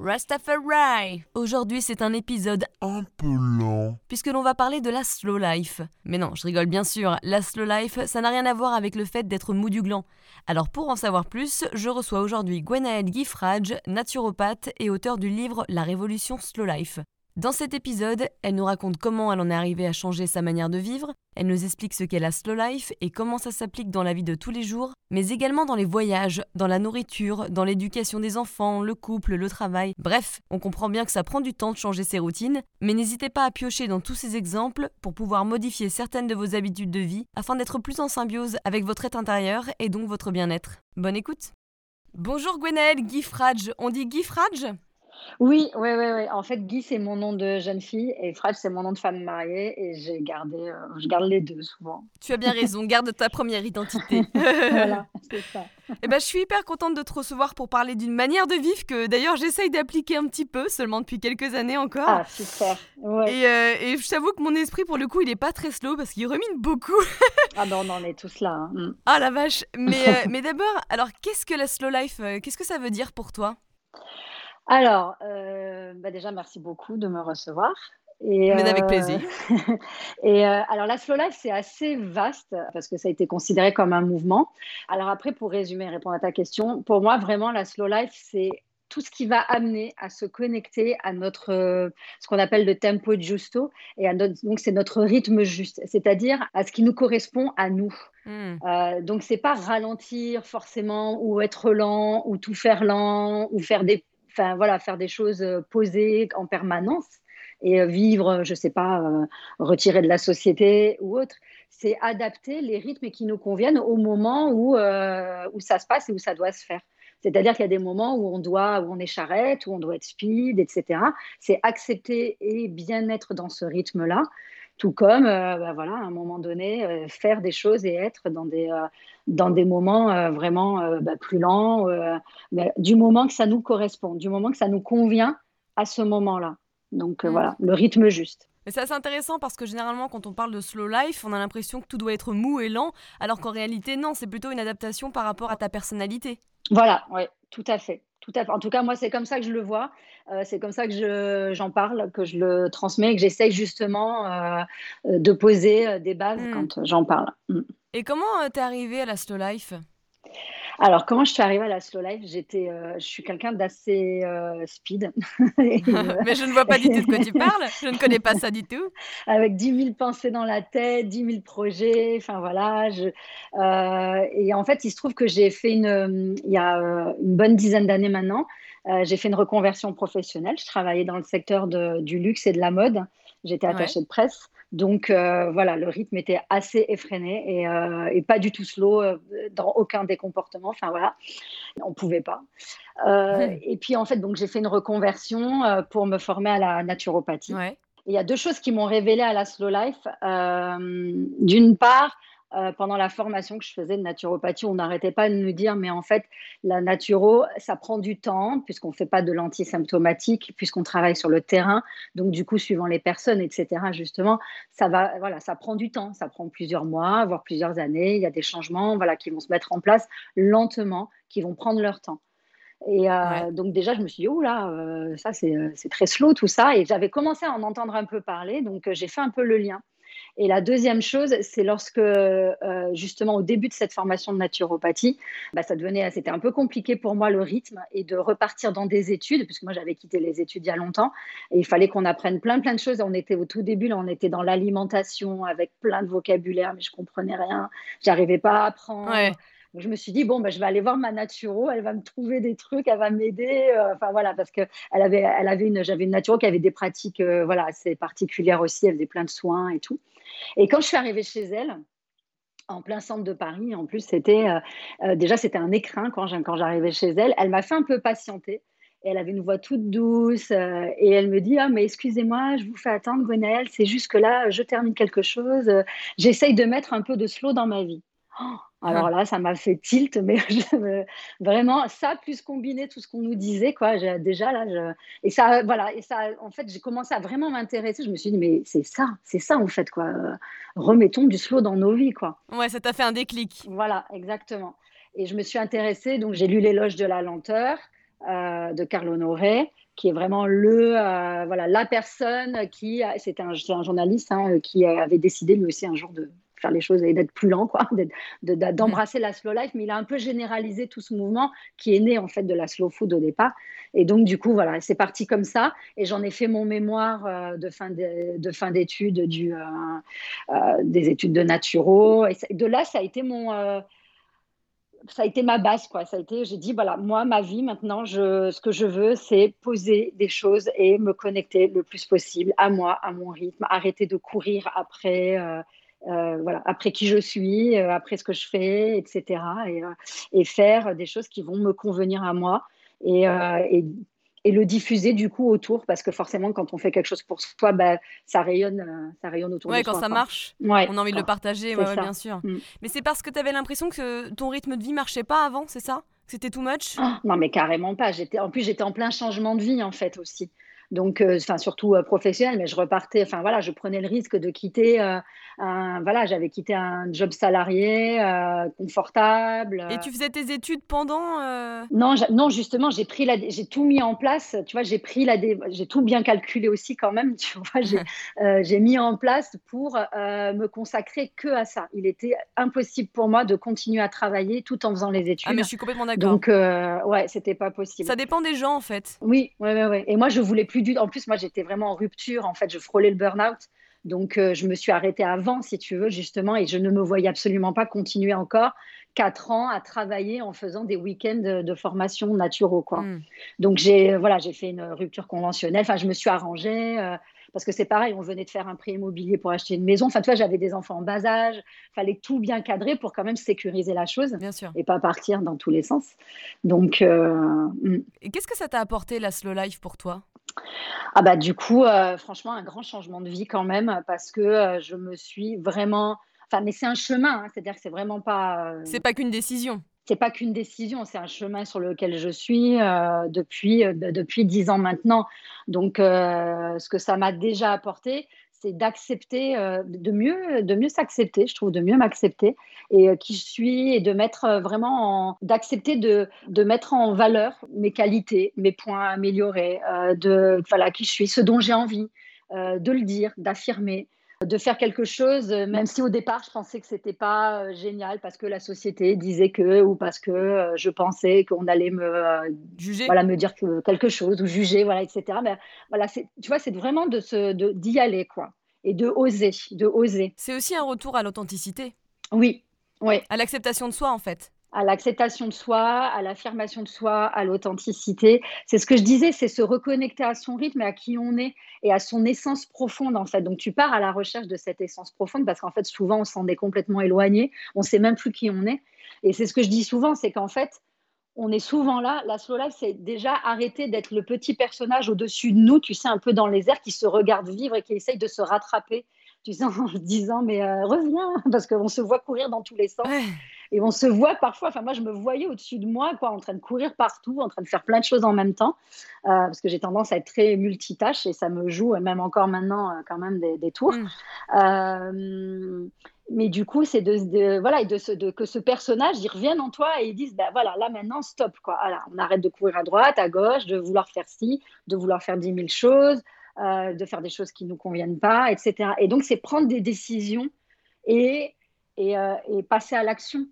Rastafari Aujourd'hui, c'est un épisode un peu lent. puisque l'on va parler de la slow life. Mais non, je rigole bien sûr, la slow life, ça n'a rien à voir avec le fait d'être mou du gland. Alors pour en savoir plus, je reçois aujourd'hui Gwenaëlle Guifrage, naturopathe et auteur du livre La révolution slow life. Dans cet épisode, elle nous raconte comment elle en est arrivée à changer sa manière de vivre, elle nous explique ce qu'est la slow life et comment ça s'applique dans la vie de tous les jours, mais également dans les voyages, dans la nourriture, dans l'éducation des enfants, le couple, le travail. Bref, on comprend bien que ça prend du temps de changer ses routines, mais n'hésitez pas à piocher dans tous ces exemples pour pouvoir modifier certaines de vos habitudes de vie afin d'être plus en symbiose avec votre être intérieur et donc votre bien-être. Bonne écoute Bonjour Gwenaëlle Guifrage, on dit Guifrage Oui, oui, oui, oui. En fait, Guy, c'est mon nom de jeune fille et Frage, c'est mon nom de femme mariée et j'ai gardé, euh, je garde les deux souvent. Tu as bien raison, garde ta première identité. voilà, c'est ça. Eh ben, je suis hyper contente de te recevoir pour parler d'une manière de vivre que d'ailleurs j'essaye d'appliquer un petit peu, seulement depuis quelques années encore. Ah, super. Ouais. Et, euh, et je t'avoue que mon esprit, pour le coup, il est pas très slow parce qu'il rumine beaucoup. Ah ben, on en est tous là. hein. Mm. Ah la vache Mais, euh, mais d'abord, alors qu'est-ce que la slow life Qu'est-ce que ça veut dire pour toi? Alors, euh, bah déjà, merci beaucoup de me recevoir. Et, Mais avec euh, plaisir. et euh, alors, la slow life, c'est assez vaste parce que ça a été considéré comme un mouvement. Alors après, pour résumer et répondre à ta question, pour moi, vraiment, la slow life, c'est tout ce qui va amener à se connecter à notre, ce qu'on appelle le tempo giusto, et à notre, donc c'est notre rythme juste, c'est-à-dire à ce qui nous correspond à nous. Hmm. Euh, donc c'est pas ralentir forcément ou être lent ou tout faire lent ou faire des, enfin voilà, faire des choses euh, posées en permanence et euh, vivre, je sais pas, euh, retirer de la société ou autre. C'est adapter les rythmes qui nous conviennent au moment où euh, où ça se passe et où ça doit se faire. C'est-à-dire qu'il y a des moments où on doit, où on est charrette, où on doit être speed, etc. C'est accepter et bien être dans ce rythme-là, tout comme, euh, bah voilà, à un moment donné, euh, faire des choses et être dans des, euh, dans des moments vraiment bah, plus lents, mais du moment que ça nous correspond, du moment que ça nous convient à ce moment-là. Donc Mm. voilà, le rythme juste. Mais c'est assez intéressant parce que généralement, quand on parle de slow life, on a l'impression que tout doit être mou et lent, alors qu'en réalité, non, c'est plutôt une adaptation par rapport à ta personnalité. Voilà, oui, tout à fait. Tout à fait. En tout cas, moi, c'est comme ça que je le vois. Euh, c'est comme ça que je, j'en parle, que je le transmets, que j'essaye justement euh, de poser euh, des bases Mm. quand j'en parle. Mm. Et comment t'es arrivée à la slow life Alors, comment je suis arrivée à la slow life J'étais, euh, je suis quelqu'un d'assez euh, speed, Et, euh, Mais je ne vois pas du tout de quoi tu parles, je ne connais pas ça du tout. avec 10 000 pensées dans la tête, 10 000 projets. Enfin voilà. Je, euh, et en fait, il se trouve que j'ai fait une, il y a euh, une bonne dizaine d'années maintenant, euh, j'ai fait une reconversion professionnelle. Je travaillais dans le secteur de- du luxe et de la mode. J'étais Ouais. attachée de presse. Donc euh, voilà, le rythme était assez effréné et, euh, et pas du tout slow euh, dans aucun des comportements. Enfin voilà, on pouvait pas. Hmm. et puis en fait, donc j'ai fait une reconversion pour me former à la naturopathie. Ouais. Il y a deux choses qui m'ont révélé à la slow life. D'une part, euh, pendant la formation que je faisais de naturopathie, on n'arrêtait pas de nous dire, mais en fait, la naturo, ça prend du temps, puisqu'on ne fait pas de l'antisymptomatique, puisqu'on travaille sur le terrain. Donc, du coup, suivant les personnes, etc., justement, ça, va, voilà, ça prend du temps. Ça prend plusieurs mois, voire plusieurs années. Il y a des changements voilà, qui vont se mettre en place lentement, qui vont prendre leur temps. Et euh, Ouais. donc déjà, je me suis dit, oh là, euh, ça c'est très slow tout ça. Et j'avais commencé à en entendre un peu parler, donc j'ai fait un peu le lien. Et la deuxième chose, c'est lorsque euh, justement au début de cette formation de naturopathie, bah, ça devenait, c'était un peu compliqué pour moi le rythme et de repartir dans des études, puisque moi j'avais quitté les études il y a longtemps, et il fallait qu'on apprenne plein plein de choses. On était au tout début, là, on était dans l'alimentation avec plein de vocabulaire, mais je comprenais rien, j'arrivais pas à apprendre. Je me suis dit, bon, ben, je vais aller voir ma naturo, elle va me trouver des trucs, elle va m'aider. euh, Enfin, voilà, parce que elle avait, elle avait une, j'avais une naturo qui avait des pratiques euh, voilà, assez particulières aussi, elle faisait plein de soins et tout. Et quand je suis arrivée chez elle, en plein centre de Paris, en plus, c'était euh, déjà, c'était un écrin quand j'arrivais chez elle. Elle m'a fait un peu patienter. Et elle avait une voix toute douce et elle me dit Ah, mais excusez-moi, je vous fais attendre, Gwenaëlle, c'est juste que là, je termine quelque chose. J'essaye de mettre un peu de slow dans ma vie. Alors là, ça m'a fait tilt, mais vraiment, ça, plus combiner tout ce qu'on nous disait, quoi, déjà là, je, et ça, voilà, et ça, en fait, j'ai commencé à vraiment m'intéresser. Je me suis dit, mais c'est ça, c'est ça, en fait, quoi. Remettons du slow dans nos vies, quoi. Ouais, ça t'a fait un déclic. Voilà, exactement. Et je me suis intéressée, donc j'ai lu L'éloge de la lenteur euh, de Carl Honoré, qui est vraiment le, euh, voilà, la personne qui, c'était un, un, journaliste hein, qui avait décidé lui aussi un jour de faire les choses et d'être plus lent, quoi, d'embrasser la slow life, mais il a un peu généralisé tout ce mouvement qui est né en fait de la slow food au départ. Et donc du coup, voilà, c'est parti comme ça. Et j'en ai fait mon mémoire euh, de fin de, fin d'études du euh, euh, des études de naturo. Et de là, ça a été mon ça a été ma base, quoi. Ça a été, j'ai dit, voilà, moi, ma vie, maintenant, je, ce que je veux, c'est poser des choses et me connecter le plus possible à moi, à mon rythme, arrêter de courir après euh, voilà, après qui je suis, euh, après ce que je fais, etc. Euh, et, faire des choses qui vont me convenir à moi et, et, le diffuser du coup autour, parce que forcément, quand on fait quelque chose pour soi, bah, ça, rayonne, ça rayonne autour ouais, de soi. quand ça marche, on a envie de le partager, ouais, bien sûr. Mm. Mais c'est parce que tu avais l'impression que ton rythme de vie marchait pas avant, c'est ça? C'était too much? Ah, Non, mais carrément pas. En plus, j'étais en plein changement de vie, en fait, aussi donc enfin surtout professionnel mais je repartais enfin voilà je prenais le risque de quitter voilà, j'avais quitté un job salarié euh, confortable. Et tu faisais tes études pendant euh? Non, non, justement, j'ai pris la, j'ai tout mis en place. Tu vois, j'ai pris la, j'ai tout bien calculé aussi quand même. Tu vois, j'ai, euh, j'ai mis en place pour me consacrer que à ça. Il était impossible pour moi de continuer à travailler tout en faisant les études. Ah mais je suis complètement d'accord. Donc ouais, c'était pas possible. Ça dépend des gens en fait. Oui, ouais, ouais, ouais. Et moi, je voulais plus du. En plus, moi, j'étais vraiment en rupture. En fait, je frôlais le burn-out. Donc, euh, je me suis arrêtée avant, si tu veux, justement, et je ne me voyais absolument pas continuer encore quatre ans à travailler en faisant des week-ends de, formation naturaux, quoi. Hmm. Donc, j'ai voilà, j'ai fait une rupture conventionnelle. Enfin, je me suis arrangée. Euh, parce que c'est pareil, on venait de faire un prêt immobilier pour acheter une maison. Enfin, tu vois, j'avais des enfants en bas âge. fallait tout bien cadrer pour quand même sécuriser la chose. Bien sûr. Et pas partir dans tous les sens. Donc. Euh, hmm. Qu'est-ce que ça t'a apporté, la slow life, pour toi? Ah bah du coup, euh, franchement, un grand changement de vie quand même, parce que euh, je me suis vraiment. Enfin, mais c'est un chemin, hein, c'est-à-dire que c'est vraiment pas. Euh, c'est pas qu'une décision. C'est pas qu'une décision, c'est un chemin sur lequel je suis depuis depuis dix ans maintenant. Donc, ce que ça m'a déjà apporté, c'est d'accepter, euh, de mieux, s'accepter, je trouve, de mieux m'accepter et euh, qui je suis et de mettre euh, vraiment, d'accepter de mettre en valeur mes qualités, mes points améliorés, de voilà qui je suis, ce dont j'ai envie, de le dire, d'affirmer de faire quelque chose, même si au départ je pensais que c'était pas génial parce que la société disait que ou parce que je pensais qu'on allait me juger, voilà, me dire quelque chose ou juger, voilà, etc. Mais voilà, tu vois, c'est vraiment de se, d'y aller quoi, et de oser, de oser. C'est aussi un retour à l'authenticité. Oui, oui. À l'acceptation de soi en fait à l'acceptation de soi, à l'affirmation de soi, à l'authenticité. C'est ce que je disais, c'est se reconnecter à son rythme et à qui on est et à son essence profonde en fait. Donc tu pars à la recherche de cette essence profonde parce qu'en fait souvent on s'en est complètement éloigné, on sait même plus qui on est. Et c'est ce que je dis souvent, c'est qu'en fait on est souvent là. La slow life, c'est déjà arrêter d'être le petit personnage au-dessus de nous, tu sais, un peu dans les airs, qui se regarde vivre et qui essaye de se rattraper, tu sais, en disant mais euh, reviens, parce qu'on se voit courir dans tous les sens. Et on se voit parfois, enfin moi je me voyais au-dessus de moi, quoi, en train de courir partout, en train de faire plein de choses en même temps, euh, parce que j'ai tendance à être très multitâche et ça me joue, même encore maintenant, euh, quand même des, tours. Mm. Euh, mais du coup, c'est de, voilà, et de, ce, de, que ce personnage, il revienne en toi et il dise, ben voilà, là maintenant, stop, quoi. Voilà, on arrête de courir à droite, à gauche, de vouloir faire ci, de vouloir faire dix mille choses, de faire des choses qui ne nous conviennent pas, etc. Et donc, c'est prendre des décisions et, et, et passer à l'action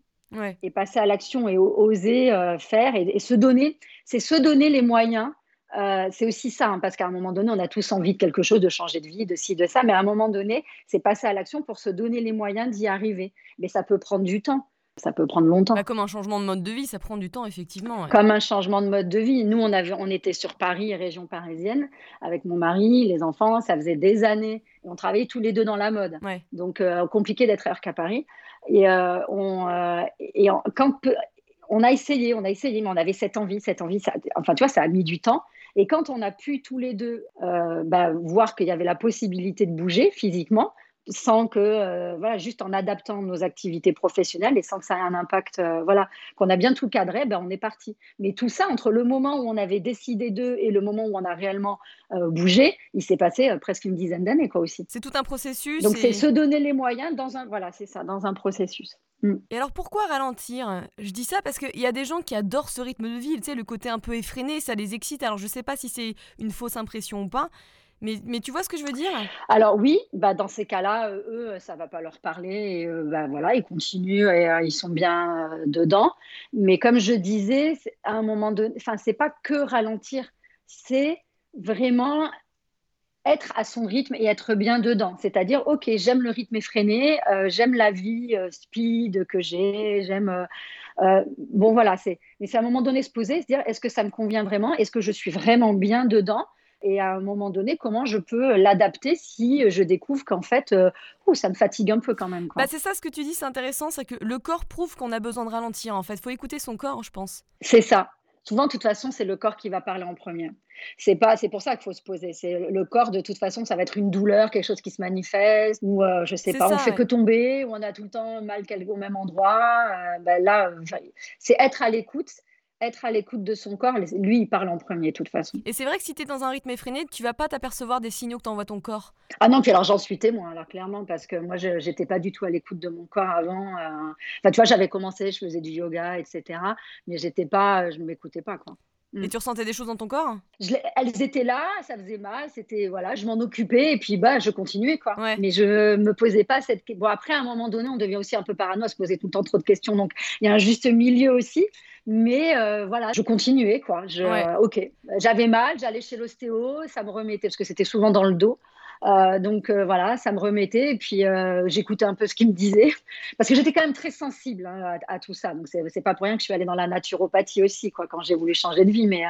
et passer à l'action et oser euh, faire et, se donner, c'est se donner les moyens. Euh, c'est aussi ça, hein, parce qu'à un moment donné, on a tous envie de quelque chose, de changer de vie, de ci, de ça, mais à un moment donné, c'est passer à l'action pour se donner les moyens d'y arriver. Mais ça peut prendre du temps. Ça peut prendre longtemps. Bah, comme un changement de mode de vie, ça prend du temps, effectivement. Comme un changement de mode de vie. Nous, on, avait, on était sur Paris, région parisienne, avec mon mari, les enfants. Ça faisait des années. Et on travaillait tous les deux dans la mode. Donc, euh, compliqué d'être ailleurs qu'à Paris. Et, euh, on, euh, et quand on a essayé, on a essayé, mais on avait cette envie, cette envie. Ça, enfin, tu vois, ça a mis du temps. Et quand on a pu tous les deux bah, voir qu'il y avait la possibilité de bouger physiquement, sans que, euh, voilà, juste en adaptant nos activités professionnelles et sans que ça ait un impact, euh, voilà, qu'on a bien tout cadré, ben on est parti. Mais tout ça, entre le moment où on avait décidé d'eux et le moment où on a réellement euh, bougé, il s'est passé presque une dizaine d'années, quoi, aussi. C'est tout un processus. Donc, c'est se donner les moyens dans un, voilà, c'est ça, dans un processus. Mm. Et alors pourquoi ralentir? Je dis ça parce qu'il y a des gens qui adorent ce rythme de vie, tu sais, le côté un peu effréné, ça les excite. Alors je sais pas si c'est une fausse impression ou pas, mais, mais, tu vois ce que je veux dire? Alors oui, bah dans ces cas-là, euh, eux, ça va pas leur parler. Et, euh, bah, voilà, ils continuent et euh, ils sont bien dedans. Mais comme je disais, à un moment donné, enfin, c'est pas que ralentir, c'est vraiment être à son rythme et être bien dedans. C'est-à-dire, ok, j'aime le rythme effréné, j'aime la vie speed que j'ai, j'aime. bon voilà, c'est. Mais c'est à un moment donné se poser, se dire, est-ce que ça me convient vraiment? Est-ce que je suis vraiment bien dedans? Et à un moment donné, comment je peux l'adapter si je découvre qu'en fait, euh, ça me fatigue un peu quand même. Bah c'est ça ce que tu dis, c'est intéressant, c'est que le corps prouve qu'on a besoin de ralentir. En fait, faut écouter son corps, je pense. C'est ça. Souvent, de toute façon, c'est le corps qui va parler en premier. C'est pas, c'est pour ça qu'il faut se poser. C'est le corps, de toute façon, ça va être une douleur, quelque chose qui se manifeste, ou euh, je sais pas, on fait que tomber, ou on a tout le temps mal au même endroit. Euh, ben là, c'est être à l'écoute être à l'écoute de son corps, lui, il parle en premier, de toute façon. Et c'est vrai que si tu es dans un rythme effréné, tu vas pas t'apercevoir des signaux que t'envoie ton corps. Ah non, puis alors j'en suis témoin, alors clairement, parce que moi, je n'étais pas du tout à l'écoute de mon corps avant. Euh. Enfin, tu vois, j'avais commencé, je faisais du yoga, etc. Mais j'étais pas, je ne m'écoutais pas, quoi. Et mm. tu ressentais des choses dans ton corps? Elles étaient là, ça faisait mal, c'était voilà, je m'en occupais et puis bah je continuais quoi. Mais je me posais pas cette bon après à un moment donné on devient aussi un peu parano à se poser tout le temps trop de questions donc il y a un juste milieu aussi. Mais euh, voilà, je continuais quoi. Je, ok, j'avais mal, j'allais chez l'ostéo, ça me remettait parce que c'était souvent dans le dos. Euh, donc euh, voilà, ça me remettait et puis euh, j'écoutais un peu ce qu'il me disait parce que j'étais quand même très sensible hein, à, tout ça. Donc c'est pas pour rien que je suis allée dans la naturopathie aussi quoi quand j'ai voulu changer de vie, mais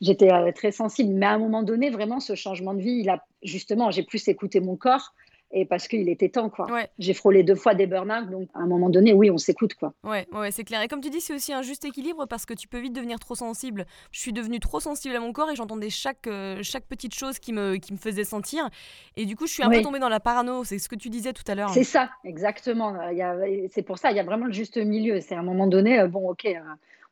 j'étais très sensible. Mais à un moment donné, vraiment, ce changement de vie, il a justement, j'ai plus écouté mon corps et parce qu'il était temps quoi. J'ai frôlé deux fois des burn-out donc à un moment donné oui on s'écoute quoi. Ouais ouais c'est clair et comme tu dis c'est aussi un juste équilibre parce que tu peux vite devenir trop sensible. Je suis devenue trop sensible à mon corps et j'entendais chaque euh, chaque petite chose qui me qui me faisait sentir et du coup je suis un peu tombée dans la parano c'est ce que tu disais tout à l'heure. C'est ça exactement. C'est pour ça il y a vraiment le juste milieu c'est à un moment donné euh, bon ok euh,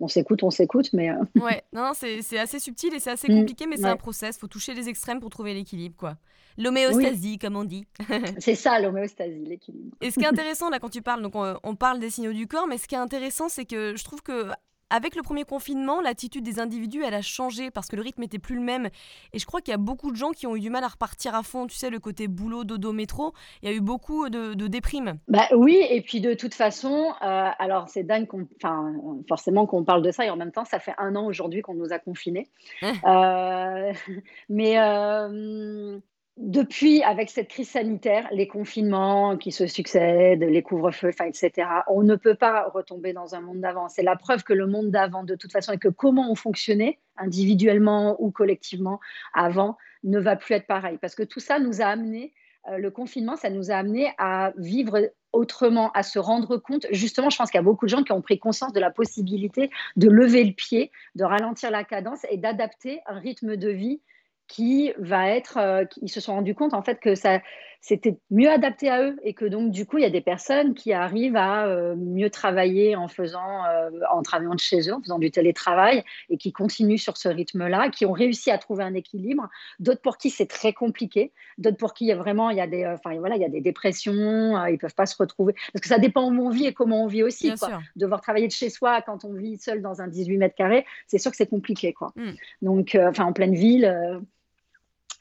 on s'écoute, on s'écoute, mais. Ouais, non, c'est assez subtil et c'est assez mm, compliqué, mais c'est un process. Faut toucher les extrêmes pour trouver l'équilibre, quoi. L'homéostasie, comme on dit. c'est ça, l'homéostasie, l'équilibre. Et ce qui est intéressant, là, quand tu parles, donc on, parle des signaux du corps, mais ce qui est intéressant, c'est que je trouve que avec le premier confinement, l'attitude des individus, elle a changé parce que le rythme était plus le même. Et je crois qu'il y a beaucoup de gens qui ont eu du mal à repartir à fond. Tu sais, le côté boulot, dodo, métro, il y a eu beaucoup de, de déprimes. Bah oui, et puis de toute façon, euh, alors c'est dingue, qu'on, enfin forcément qu'on parle de ça, et en même temps, ça fait un an aujourd'hui qu'on nous a confinés. Hein. Euh, mais euh, depuis, avec cette crise sanitaire, les confinements qui se succèdent, les couvre-feux, etc., on ne peut pas retomber dans un monde d'avant. C'est la preuve que le monde d'avant, de toute façon, et que comment on fonctionnait, individuellement ou collectivement, avant, ne va plus être pareil. Parce que tout ça nous a amené, euh, le confinement, ça nous a amené à vivre autrement, à se rendre compte. Justement, je pense qu'il y a beaucoup de gens qui ont pris conscience de la possibilité de lever le pied, de ralentir la cadence et d'adapter un rythme de vie qui va être, euh, ils se sont rendus compte en fait que ça, c'était mieux adapté à eux et que donc du coup il y a des personnes qui arrivent à euh, mieux travailler en faisant, euh, en travaillant de chez eux, en faisant du télétravail et qui continuent sur ce rythme-là, qui ont réussi à trouver un équilibre. D'autres pour qui c'est très compliqué, d'autres pour qui il y a vraiment il y a des, enfin voilà, il y a des dépressions, ils peuvent pas se retrouver parce que ça dépend où on vit et comment on vit aussi. Quoi. Devoir travailler de chez soi quand on vit seul dans un 18 mètres carrés, c'est sûr que c'est compliqué quoi. Hmm. Donc enfin en pleine ville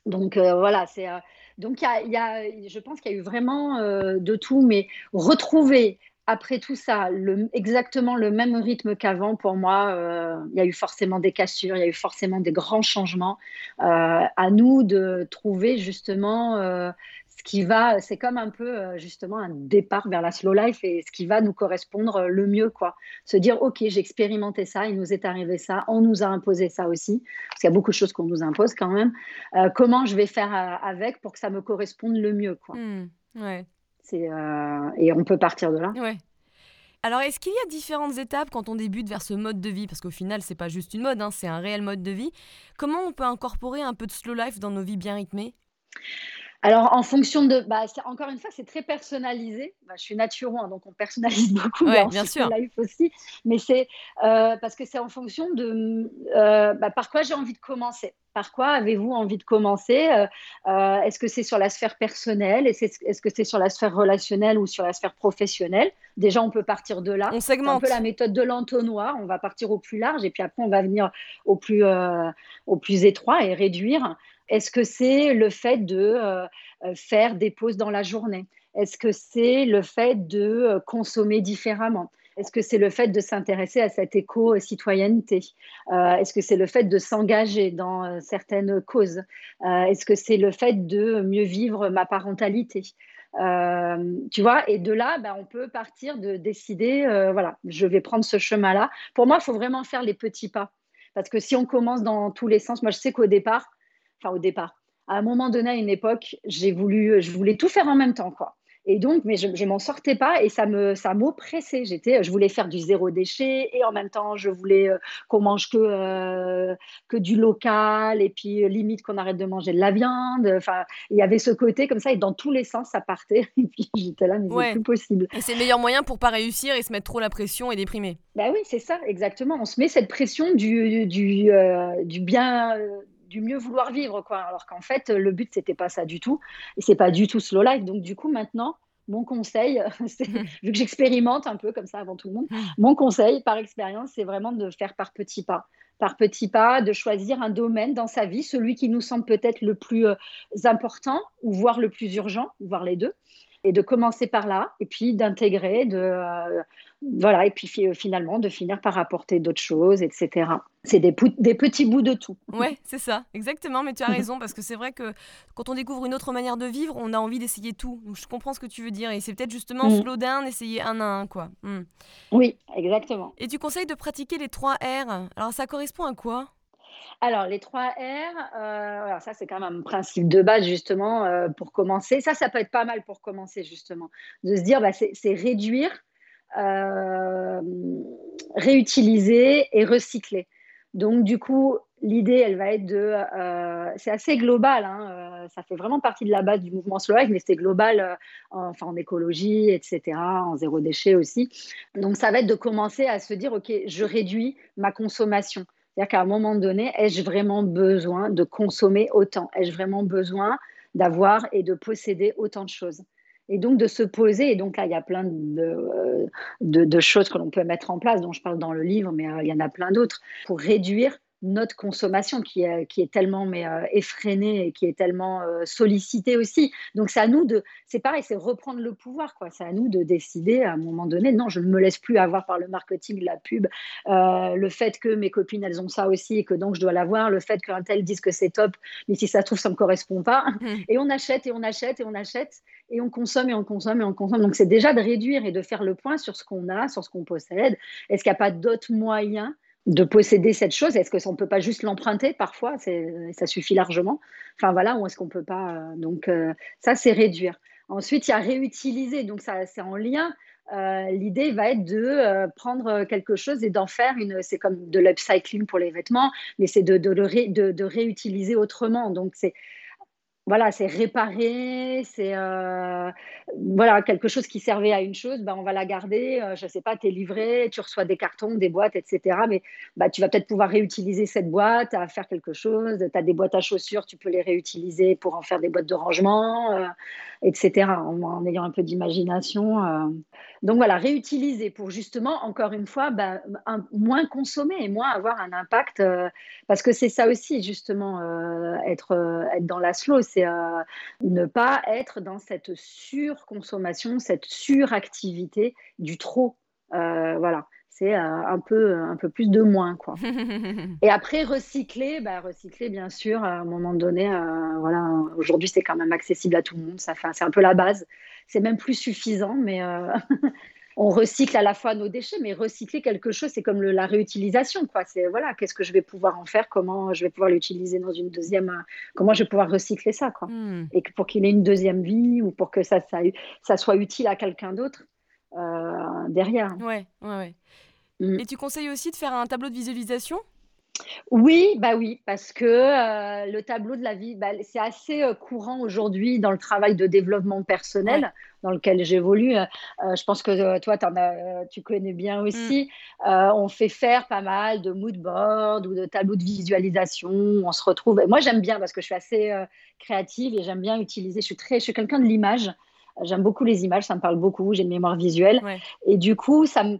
donc euh, voilà, c'est euh, donc il y, a, je pense qu'il y a eu vraiment euh, de tout, mais retrouver après tout ça exactement le même rythme qu'avant, pour moi, il y a eu forcément des cassures, il y a eu forcément des grands changements. à nous de trouver justement ce qui va, c'est comme un peu euh, justement un départ vers la slow life et ce qui va nous correspondre le mieux, quoi. Se dire, ok, j'ai expérimenté ça, il nous est arrivé ça, on nous a imposé ça aussi, parce qu'il y a beaucoup de choses qu'on nous impose quand même. Euh, comment je vais faire euh, avec pour que ça me corresponde le mieux, quoi. Mmh, ouais. C'est et on peut partir de là. Ouais. Alors, est-ce qu'il y a différentes étapes quand on débute vers ce mode de vie? Parce qu'au final, c'est pas juste une mode, hein, c'est un réel mode de vie. Comment on peut incorporer un peu de slow life dans nos vies bien rythmées? Alors, en fonction de. Bah, encore une fois, c'est très personnalisé. Bah, je suis naturo, hein, donc on personnalise beaucoup. Ouais, bien sûr. Life aussi. Mais c'est euh, parce que c'est en fonction de euh, bah, par quoi j'ai envie de commencer? Par quoi avez-vous envie de commencer? Euh, Est-ce que c'est sur la sphère personnelle? Est-ce que c'est sur la sphère relationnelle ou sur la sphère professionnelle? Déjà, on peut partir de là. On segmente. un peu la méthode de l'entonnoir. On va partir au plus large et puis après, on va venir au plus, au plus étroit et réduire. Est-ce que c'est le fait de euh, euh, faire des pauses dans la journée? Est-ce que c'est le fait de euh, consommer différemment? Est-ce que c'est le fait de s'intéresser à cette éco-citoyenneté? Est-ce que c'est le fait de s'engager dans certaines causes? Est-ce que c'est le fait de mieux vivre ma parentalité? Tu vois, et de là, ben, on peut partir de décider, voilà, je vais prendre ce chemin-là. Pour moi, il faut vraiment faire les petits pas. Parce que si on commence dans tous les sens, moi je sais qu'au départ, enfin au départ. À un moment donné, à une époque, j'ai voulu, je voulais tout faire en même temps, quoi. Et donc, mais je, ne m'en sortais pas et ça me, ça m'oppressait. J'étais, je voulais faire du zéro déchet et en même temps, je voulais euh, qu'on mange que euh, que du local et puis euh, limite qu'on arrête de manger de la viande. Enfin, il y avait ce côté comme ça et dans tous les sens, ça partait. Et puis j'étais là, mais c'est plus possible. Et c'est le meilleur moyen pour pas réussir et se mettre trop la pression et déprimer. Ben oui, c'est ça, exactement. On se met cette pression du du, du bien du mieux vouloir vivre, quoi. Alors qu'en fait, le but, c'était pas ça du tout. Et c'est pas du tout slow life. Donc, du coup, maintenant, mon conseil, vu que j'expérimente un peu comme ça avant tout le monde, mon conseil par expérience, c'est vraiment de faire par petits pas. Par petits pas, de choisir un domaine dans sa vie, celui qui nous semble peut-être le plus euh, important, ou voire le plus urgent, voire les deux, et de commencer par là, et puis d'intégrer, de euh, voilà, et puis finalement de finir par apporter d'autres choses, etc. C'est des, des, petits bouts de tout. Ouais, c'est ça, exactement. Mais tu as raison parce que c'est vrai que quand on découvre une autre manière de vivre, on a envie d'essayer tout. Donc je comprends ce que tu veux dire et c'est peut-être justement mm. slow down, essayer un à un, quoi. Mm. Oui, exactement. Et tu conseilles de pratiquer les trois R? Alors ça correspond à quoi? Alors, les trois R, euh, ça c'est quand même un principe de base justement euh, pour commencer. Ça, ça peut être pas mal pour commencer justement. De se dire, bah, c'est réduire, euh, réutiliser et recycler. Donc, du coup, l'idée, elle va être de. c'est assez global, hein, ça fait vraiment partie de la base du mouvement Slow mais c'est global enfin, en écologie, etc., en zéro déchet aussi. Donc, ça va être de commencer à se dire OK, je réduis ma consommation. C'est-à-dire qu'à un moment donné, ai-je vraiment besoin de consommer autant? Ai-je vraiment besoin d'avoir et de posséder autant de choses? Et donc de se poser, et donc là il y a plein de, euh, de, choses que l'on peut mettre en place, dont je parle dans le livre, mais euh, il y en a plein d'autres, pour réduire notre consommation qui est, qui est tellement mais, euh, effrénée et qui est tellement euh, sollicitée aussi. Donc c'est à nous de, c'est pareil, c'est reprendre le pouvoir, quoi. C'est à nous de décider à un moment donné, non, je ne me laisse plus avoir par le marketing, la pub, euh, le fait que mes copines elles ont ça aussi et que donc je dois l'avoir, le fait qu'un tel dise que c'est top, mais si ça se trouve ça me correspond pas. Mmh. Et on achète et on achète et on achète et on consomme et on consomme et on consomme. Donc c'est déjà de réduire et de faire le point sur ce qu'on a, sur ce qu'on possède. Est-ce qu'il n'y a pas d'autres moyens de posséder cette chose Est-ce qu'on ne peut pas juste l'emprunter parfois? Ça suffit largement. Enfin voilà, ou est-ce qu'on ne peut pas euh, Donc euh, ça, c'est réduire. Ensuite, il y a réutiliser. Donc ça, c'est en lien. Euh, l'idée va être de prendre quelque chose et d'en faire une. C'est comme de l'upcycling pour les vêtements, mais c'est de, de, de, réutiliser autrement. Donc c'est voilà, c'est réparer, c'est euh, voilà quelque chose qui servait à une chose, ben on va la garder. Euh, je ne sais pas, tu es livré, tu reçois des cartons, des boîtes, etc. Mais bah, tu vas peut-être pouvoir réutiliser cette boîte à faire quelque chose. Tu as des boîtes à chaussures, tu peux les réutiliser pour en faire des boîtes de rangement, euh, etc. En, ayant un peu d'imagination. Donc voilà, réutiliser pour justement, encore une fois, bah, moins consommer et moins avoir un impact. parce que c'est ça aussi, justement, être, être dans la slow c'est euh, ne pas être dans cette surconsommation, cette suractivité du trop. Euh, voilà, c'est euh, un peu un peu plus de moins quoi. Et après recycler, bah, recycler bien sûr à un moment donné. voilà, aujourd'hui c'est quand même accessible à tout le monde. Ça fait, c'est un peu la base. C'est même plus suffisant, mais on recycle à la fois nos déchets, mais recycler quelque chose, c'est comme la réutilisation. Quoi. C'est voilà, qu'est-ce que je vais pouvoir en faire, comment je vais pouvoir l'utiliser dans une deuxième, comment je vais pouvoir recycler ça, quoi. Hmm. Et pour qu'il ait une deuxième vie ou pour que ça, ça, soit utile à quelqu'un d'autre euh, derrière. Ouais, ouais, ouais. Hmm. Et tu conseilles aussi de faire un tableau de visualisation? Oui, bah oui, parce que euh, le tableau de la vie, bah, c'est assez euh, courant aujourd'hui dans le travail de développement personnel dans lequel j'évolue. Euh, je pense que toi, tu connais bien Mm. aussi. on fait faire pas mal de mood board ou de tableaux de visualisation. On se retrouve. et Moi, j'aime bien parce que je suis assez créative et j'aime bien utiliser. Je suis très, je suis quelqu'un de l'image. J'aime beaucoup les images, ça me parle beaucoup. J'ai une mémoire visuelle. Ouais. Et du coup, ça me,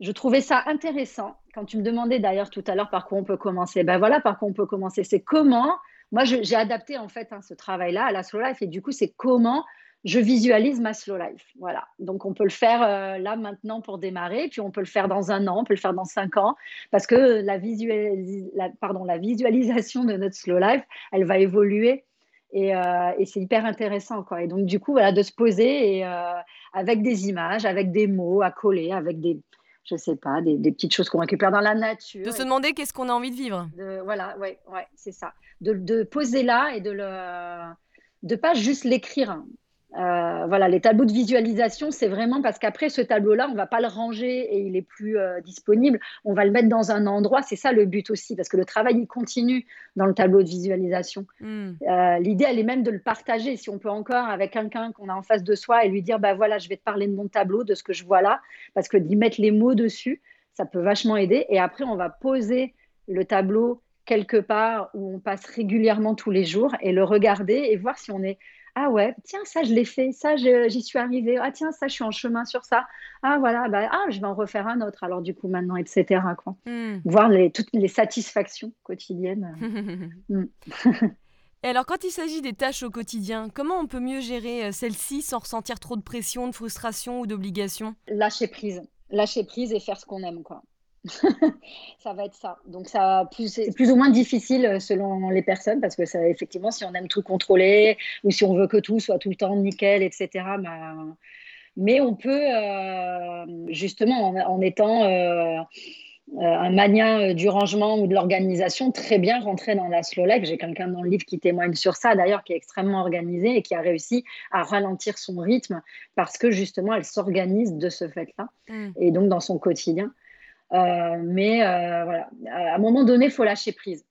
je trouvais ça intéressant. Quand tu me demandais d'ailleurs tout à l'heure par quoi on peut commencer, ben voilà par quoi on peut commencer. C'est comment, moi j'ai adapté en fait hein, ce travail-là à la slow life et du coup c'est comment je visualise ma slow life. Voilà. Donc on peut le faire euh, là maintenant pour démarrer, puis on peut le faire dans un an, on peut le faire dans cinq ans, parce que la, visualis- la- pardon, la visualisation de notre slow life, elle va évoluer. Et, euh, et c'est hyper intéressant, quoi. Et donc, du coup, voilà, de se poser et, euh, avec des images, avec des mots à coller, avec des, je sais pas, des, des petites choses qu'on récupère dans la nature. De se demander qu'est-ce qu'on a envie de vivre. de- voilà, ouais, ouais, c'est ça. De, de poser là et de le, de pas juste l'écrire. Euh, voilà, les tableaux de visualisation, c'est vraiment parce qu'après ce tableau-là, on va pas le ranger et il est plus euh, disponible. On va le mettre dans un endroit. C'est ça le but aussi, parce que le travail il continue dans le tableau de visualisation. Mm. Euh, L'idée, elle est même de le partager. Si on peut encore avec quelqu'un qu'on a en face de soi et lui dire, bah voilà, je vais te parler de mon tableau, de ce que je vois là, parce que d'y mettre les mots dessus, ça peut vachement aider. Et après, on va poser le tableau quelque part où on passe régulièrement tous les jours et le regarder et voir si on est ah ouais tiens ça je l'ai fait ça je- j'y suis arrivée ah tiens ça je suis en chemin sur ça ah voilà bah ah je vais en refaire un autre alors du coup maintenant etc quoi Mm. voir les, toutes les satisfactions quotidiennes Mm. Et alors, quand il s'agit des tâches au quotidien, comment on peut mieux gérer euh, celles-ci sans ressentir trop de pression, de frustration ou d'obligation? Lâcher prise, lâcher prise et faire ce qu'on aime, quoi. ça va être ça. Donc ça, c'est plus ou moins difficile euh, selon les personnes parce que ça, effectivement, si on aime tout contrôler ou si on veut que tout soit tout le temps nickel, etc. bah, mais on peut euh, justement en, en étant euh, un mania du rangement ou de l'organisation très bien rentrer dans la slow life. J'ai quelqu'un dans le livre qui témoigne sur ça d'ailleurs, qui est extrêmement organisé et qui a réussi à ralentir son rythme parce que justement elle s'organise de ce fait-là Mm. et donc dans son quotidien. Euh, mais euh, voilà, à un moment donné, il faut lâcher prise.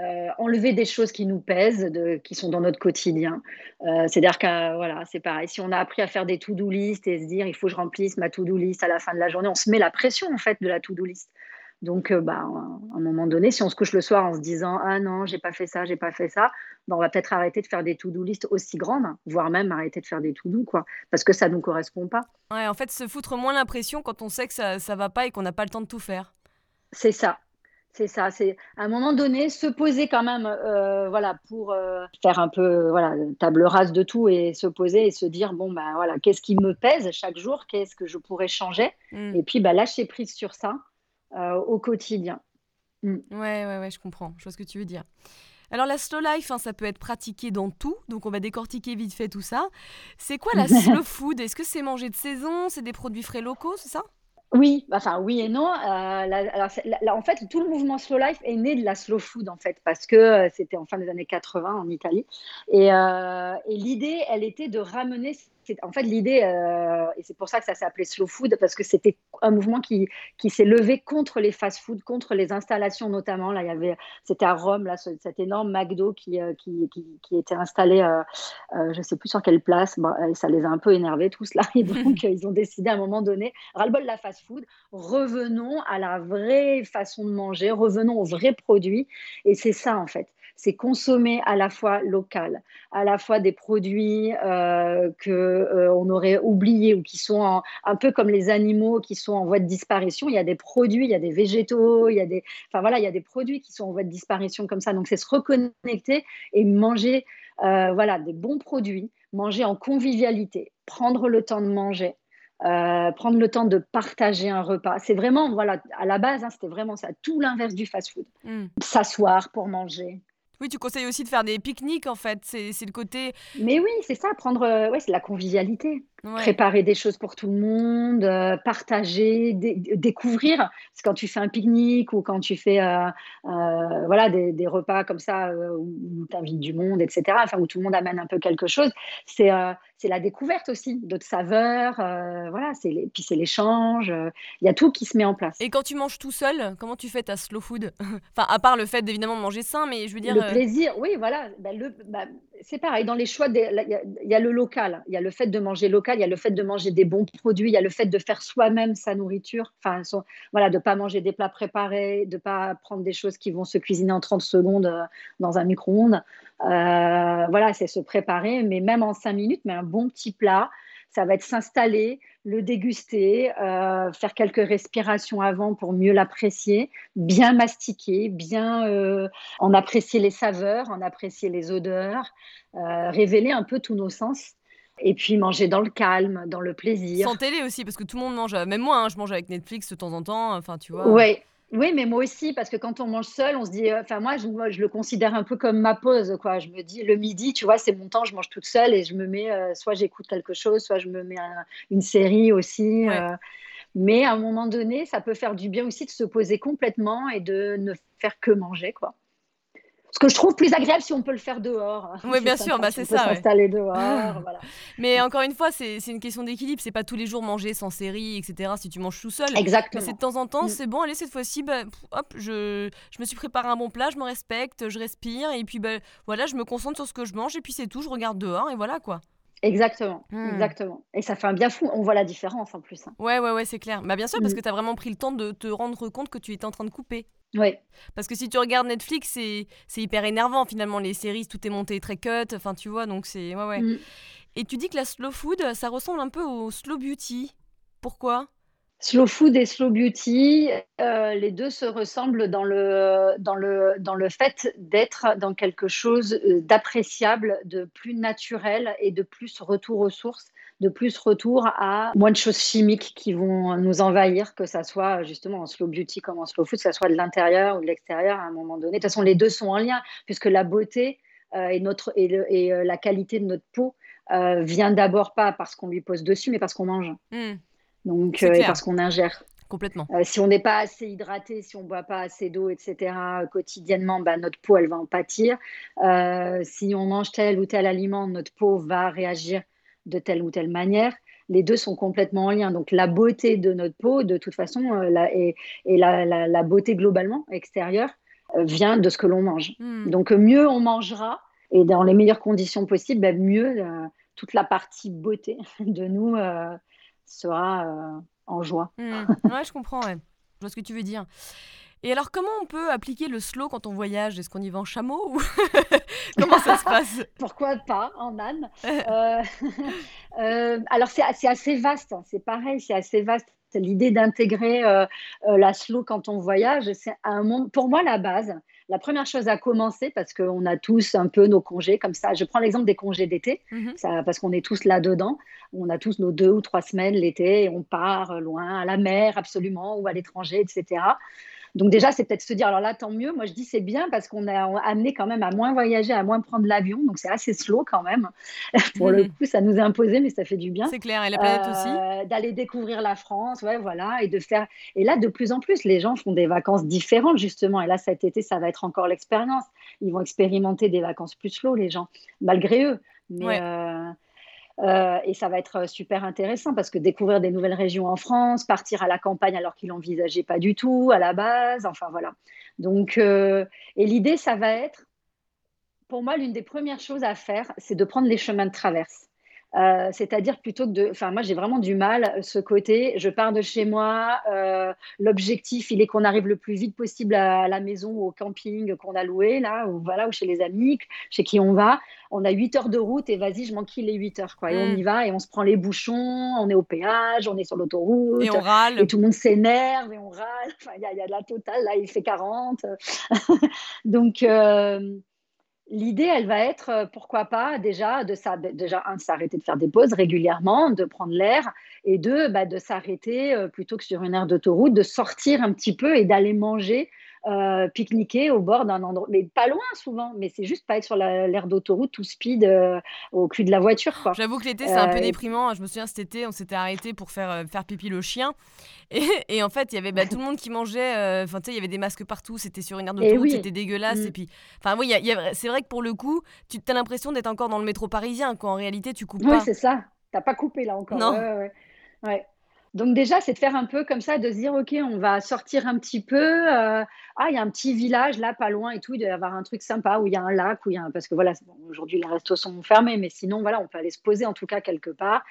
Euh, enlever des choses qui nous pèsent, qui sont dans notre quotidien. C'est-à-dire que voilà, c'est pareil. Si on a appris à faire des to-do list et se dire il faut que je remplisse ma to-do list à la fin de la journée, on se met la pression en fait de la to-do list. Donc, euh, bah, à un moment donné, si on se couche le soir en se disant ah non, j'ai pas fait ça, j'ai pas fait ça, bah, on va peut-être arrêter de faire des to-do list aussi grandes, voire même arrêter de faire des to-do quoi, parce que ça nous correspond pas. Ouais, en fait, se foutre moins l'impression quand on sait que ça, ça va pas et qu'on n'a pas le temps de tout faire. C'est ça. C'est ça, c'est à un moment donné se poser quand même, euh, voilà, pour euh, faire un peu, voilà, table rase de tout et se poser et se dire bon bah voilà, qu'est-ce qui me pèse chaque jour, qu'est-ce que je pourrais changer, Mm. et puis bah lâcher prise sur ça euh, au quotidien. Ouais, ouais, ouais, je comprends. Je vois ce que tu veux dire. Alors la slow life, hein, ça peut être pratiqué dans tout, donc on va décortiquer vite fait tout ça. C'est quoi la slow food? Est-ce que c'est manger de saison? C'est des produits frais locaux, c'est ça? Oui, enfin oui et non. Euh, la- alors, c'est- la- la- en fait, tout le mouvement slow life est né de la slow food en fait, parce que euh, c'était en fin des années 80 en Italie. Et, euh, et l'idée, elle était de ramener. C'est- En fait, l'idée, euh, et c'est pour ça que ça s'est appelé slow food, parce que c'était un mouvement qui, qui s'est levé contre les fast-food, contre les installations notamment. Là, il y avait, c'était à Rome, là, ce- cet énorme McDo qui, euh, qui, qui, qui était installé, euh, je ne sais plus sur quelle place. Bon, euh, ça les a un peu énervés tous là, et donc ils ont décidé à un moment donné, ras-le-bol de la fast-food, revenons à la vraie façon de manger, revenons aux vrais produits. Et c'est ça, en fait. C'est consommer à la fois local, à la fois des produits euh, que euh, on aurait oubliés ou qui sont en- un peu comme les animaux qui sont en voie de disparition. Il y a des produits, il y a des végétaux, il y a des, enfin voilà, il y a des produits qui sont en voie de disparition comme ça. Donc c'est se reconnecter et manger, euh, voilà, des bons produits, manger en convivialité, prendre le temps de manger. Euh, prendre le temps de partager un repas. C'est vraiment, voilà, à la base, hein, c'était vraiment ça, tout l'inverse du fast-food. Mm. S'asseoir pour manger. Oui, tu conseilles aussi de faire des pique-niques en fait. C'est le côté. Mais oui, c'est ça, prendre, euh, ouais, c'est la convivialité. Préparer des choses pour tout le monde, euh, partager, découvrir. C'est quand tu fais un pique-nique ou quand tu fais euh, euh, voilà, des, repas comme ça où tu invites du monde, etc., enfin, où tout le monde amène un peu quelque chose, c'est la découverte aussi d'autres saveurs. voilà, c'est puis c'est l'échange. Il y a tout qui se met en place. Et quand tu manges tout seul, comment tu fais ta slow food? Enfin, à part le fait d'évidemment manger sain, mais je veux dire. Le plaisir, oui, voilà. Bah, le, bah, c'est pareil. Dans les choix, il y, a le local, il y a le fait de manger local, il y a le fait de manger des bons produits, il y a le fait de faire soi-même sa nourriture. Enfin, voilà, de pas manger des plats préparés, de pas prendre des choses qui vont se cuisiner en 30 secondes euh, dans un micro-ondes. Euh, voilà, c'est se préparer, mais même en 5 minutes, mais un bon petit plat ça va être s'installer, le déguster, euh, faire quelques respirations avant pour mieux l'apprécier, bien mastiquer, bien euh, en apprécier les saveurs, en apprécier les odeurs, euh, révéler un peu tous nos sens. Et puis manger dans le calme, dans le plaisir. Sans télé aussi, parce que tout le monde mange. Même moi, hein, je mange avec Netflix de temps en temps. Enfin, tu vois. Oui, oui, mais moi aussi, parce que quand on mange seul, on se dit, euh, enfin moi, je, je, le considère un peu comme ma pause, quoi. Je me dis, le midi, tu vois, c'est mon temps, je mange toute seule et je me mets, euh, soit j'écoute quelque chose, soit je me mets une série aussi. Euh. mais à un moment donné, ça peut faire du bien aussi de se poser complètement et de ne faire que manger, quoi. Ce que je trouve plus agréable si on peut le faire dehors. Oui, bien sûr, bah, c'est ça. S'installer dehors, voilà. Mais encore une fois, c'est une question d'équilibre. C'est pas tous les jours manger sans série, etc. Si tu manges tout seul. Exactement. Mais c'est de temps en temps, mm. c'est bon. Allez, cette fois-ci, bah, hop, je, je me suis préparé un bon plat, je me respecte, je respire, et puis bah, voilà, je me concentre sur ce que je mange, et puis c'est tout. Je regarde dehors, et voilà quoi. Exactement, mm. exactement. Et ça fait un bien fou. On voit la différence en plus. Hein. Ouais, ouais, ouais, c'est clair. Bah, bien sûr, parce mm. que tu as vraiment pris le temps de te rendre compte que tu étais en train de couper. Oui. Parce que si tu regardes Netflix, c'est hyper énervant finalement. Les séries, tout est monté très cut. Enfin, tu vois, donc c'est. Ouais, ouais. Mm. Et tu dis que la slow food, ça ressemble un peu au slow beauty. Pourquoi? Slow food et slow beauty, euh, les deux se ressemblent dans le, dans le, dans le fait d'être dans quelque chose euh, d'appréciable, de plus naturel et de plus retour aux sources de plus retour à moins de choses chimiques qui vont nous envahir, que ça soit justement en slow beauty comme en slow food, que ça soit de l'intérieur ou de l'extérieur à un moment donné. De toute façon, les deux sont en lien, puisque la beauté euh, et, notre, et, euh, la qualité de notre peau vient d'abord pas parce qu'on lui pose dessus, mais parce qu'on mange. Hmm. Donc, et parce qu'on ingère. Complètement. si on n'est pas assez hydraté, si on ne boit pas assez d'eau, etc., quotidiennement, bah, notre peau, elle va en pâtir. si on mange tel ou tel aliment, notre peau va réagir de telle ou telle manière, les deux sont complètement en lien. Donc la beauté de notre peau, de toute façon, euh, et, la, beauté globalement extérieure euh, vient de ce que l'on mange. Hmm. Donc mieux on mangera et dans les meilleures conditions possibles, ben, mieux euh, toute la partie beauté de nous sera en joie. Hmm. Ouais, je comprends. Je vois ce que tu veux dire. Et alors, comment on peut appliquer le slow quand on voyage? Est-ce qu'on y va en chameau ou Comment ça se passe? Pourquoi pas en âne? Euh, euh, Alors, c'est assez vaste, hein. c'est pareil, c'est assez vaste. L'idée d'intégrer euh, la slow quand on voyage, c'est pour moi la base. La première chose à commencer, parce qu'on a tous un peu nos congés comme ça. Je prends l'exemple des congés d'été, mmh parce qu'on est tous là-dedans. On a tous nos deux ou trois semaines l'été et on part loin, à la mer absolument, ou à l'étranger, etc. Donc déjà, c'est peut-être se dire, alors là, tant mieux. Moi, je dis c'est bien parce qu'on a amené quand même à moins voyager, à moins prendre l'avion. Donc c'est assez slow quand même. Pour le coup, ça nous est imposé, mais ça fait du bien. C'est clair. Et la planète aussi? Euh, d'aller découvrir la France, ouais, voilà, et de faire. Et là, de plus en plus, les gens font des vacances différentes justement. Et là, cet été, ça va être encore l'expérience. Ils vont expérimenter des vacances plus slow, les gens, malgré eux. Mais euh, euh, et ça va être euh, super intéressant parce que découvrir des nouvelles régions en France, partir à la campagne alors qu'il n'envisageait pas du tout à la base, enfin voilà. Donc, euh, et l'idée, ça va être, pour moi, l'une des premières choses à faire, c'est de prendre les chemins de traverse. Euh, c'est-à-dire plutôt que de... Enfin, moi, j'ai vraiment du mal, ce côté, je pars de chez moi, euh, l'objectif, il est qu'on arrive le plus vite possible à, la maison ou au camping qu'on a loué, là, ou, voilà, ou chez les amis, chez qui on va. On a 8 heures de route et vas-y, je manquille les 8 heures, quoi. Et on mm. y va et on se prend les bouchons, on est au péage, on est sur l'autoroute. Et on râle. Et tout le monde s'énerve et on râle. Enfin, il y, a de la totale, là, il fait 40. Donc... Euh, L'idée, elle va être, euh, pourquoi pas, déjà, de déjà un, s'arrêter de faire des pauses régulièrement, de prendre l'air, et deux, bah, de s'arrêter euh, plutôt que sur une aire d'autoroute, de sortir un petit peu et d'aller manger euh, pique-niquer au bord d'un endroit, mais pas loin souvent, mais c'est juste pas être sur l'aire d'autoroute tout speed euh, au cul de la voiture. J'avoue que l'été c'est un peu déprimant. Je me souviens cet été, on s'était arrêté pour faire, faire pipi le chien. Et, en fait, il y avait bah, tout le monde qui mangeait. Enfin, tu sais, il y avait des masques partout. C'était sur une aire d'autoroute, c'était dégueulasse. Mm. Et puis, enfin, oui, c'est vrai que pour le coup, tu as l'impression d'être encore dans le métro parisien, quand en réalité, tu coupes pas. Oui, c'est ça. T'as pas coupé là encore. Non. ouais. Donc déjà, c'est de faire un peu comme ça, de se dire, OK, on va sortir un petit peu. Euh, ah, il y a un petit village là, pas loin et tout, il doit y avoir un truc sympa où il y a un lac, où y a Parce que voilà, aujourd'hui, les restos sont fermés, mais sinon, voilà, on peut aller se poser en tout cas quelque part.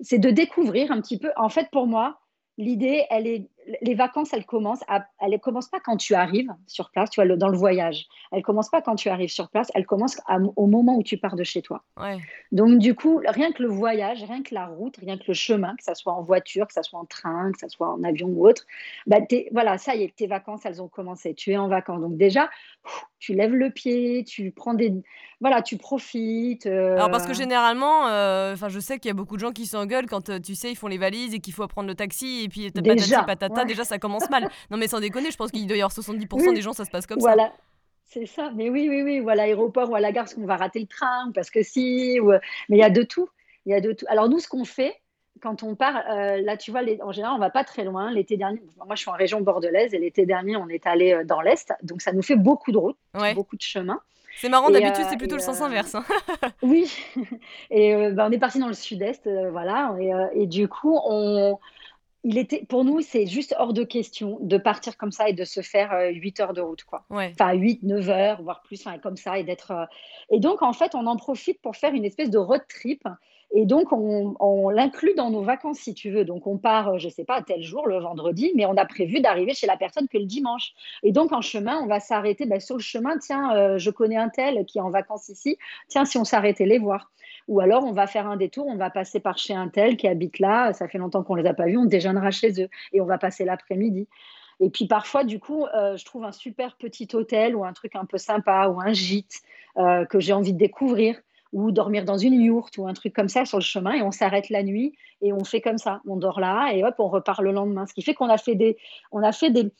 C'est de découvrir un petit peu. En fait, pour moi, l'idée, elle est, les vacances, elles commencent, elles commencent pas quand tu arrives sur place, tu vois, dans le voyage. Elles commencent pas quand tu arrives sur place, elles commencent au moment où tu pars de chez toi. Donc du coup, rien que le voyage, rien que la route, rien que le chemin, que ça soit en voiture, que ça soit en train, que ça soit en avion ou autre, bah voilà, ça y est, tes vacances, elles ont commencé. Tu es en vacances, donc déjà, tu lèves le pied, tu prends des, voilà, tu profites. Euh. Alors parce que généralement, euh, enfin, je sais qu'il y a beaucoup de gens qui s'engueulent quand euh, tu sais ils font les valises et qu'il faut prendre le taxi et puis t'as patati patata, déjà ça commence mal. Non mais sans déconner, je pense qu'il doit y avoir 70% des gens ça se passe comme voilà. ça. C'est ça, mais oui, oui, oui, ou à l'aéroport ou à la gare parce qu'on va rater le train ou parce que si, ou... mais il y a de tout. Il y a de tout. Alors nous, ce qu'on fait, quand on part, là, tu vois, en général, on va pas très loin. L'été dernier, moi, je suis en région bordelaise et l'été dernier, on est allé dans l'est, donc ça nous fait beaucoup de routes, beaucoup de chemins. C'est marrant, d'habitude, c'est plutôt le sens inverse. Hein. oui, et bah, on est parti dans le sud-est, voilà, et, et, du coup, on, il était, pour nous, c'est juste hors de question de partir comme ça et de se faire 8 euh, heures de route, quoi. Enfin, 8, 9 heures, voire plus, comme ça, et d'être. Euh, et donc, en fait, on en profite pour faire une espèce de road trip. Et donc, on, l'inclut dans nos vacances, si tu veux. Donc, on part, euh, je ne sais pas, tel jour, le vendredi, mais on a prévu d'arriver chez la personne que le dimanche. Et donc, en chemin, on va s'arrêter ben, sur le chemin. Tiens, je connais un tel qui est en vacances ici. Tiens, si on s'arrêtait les voir. Ou alors, on va faire un détour, on va passer par chez un tel qui habite là, ça fait longtemps qu'on ne les a pas vus, on déjeunera chez eux et on va passer l'après-midi. Et puis parfois, du coup, euh, je trouve un super petit hôtel ou un truc un peu sympa ou un gîte euh, que j'ai envie de découvrir ou dormir dans une yourte ou un truc comme ça sur le chemin et on s'arrête la nuit et on fait comme ça. On dort là et hop, on repart le lendemain. Ce qui fait qu'on a fait des, on a fait des,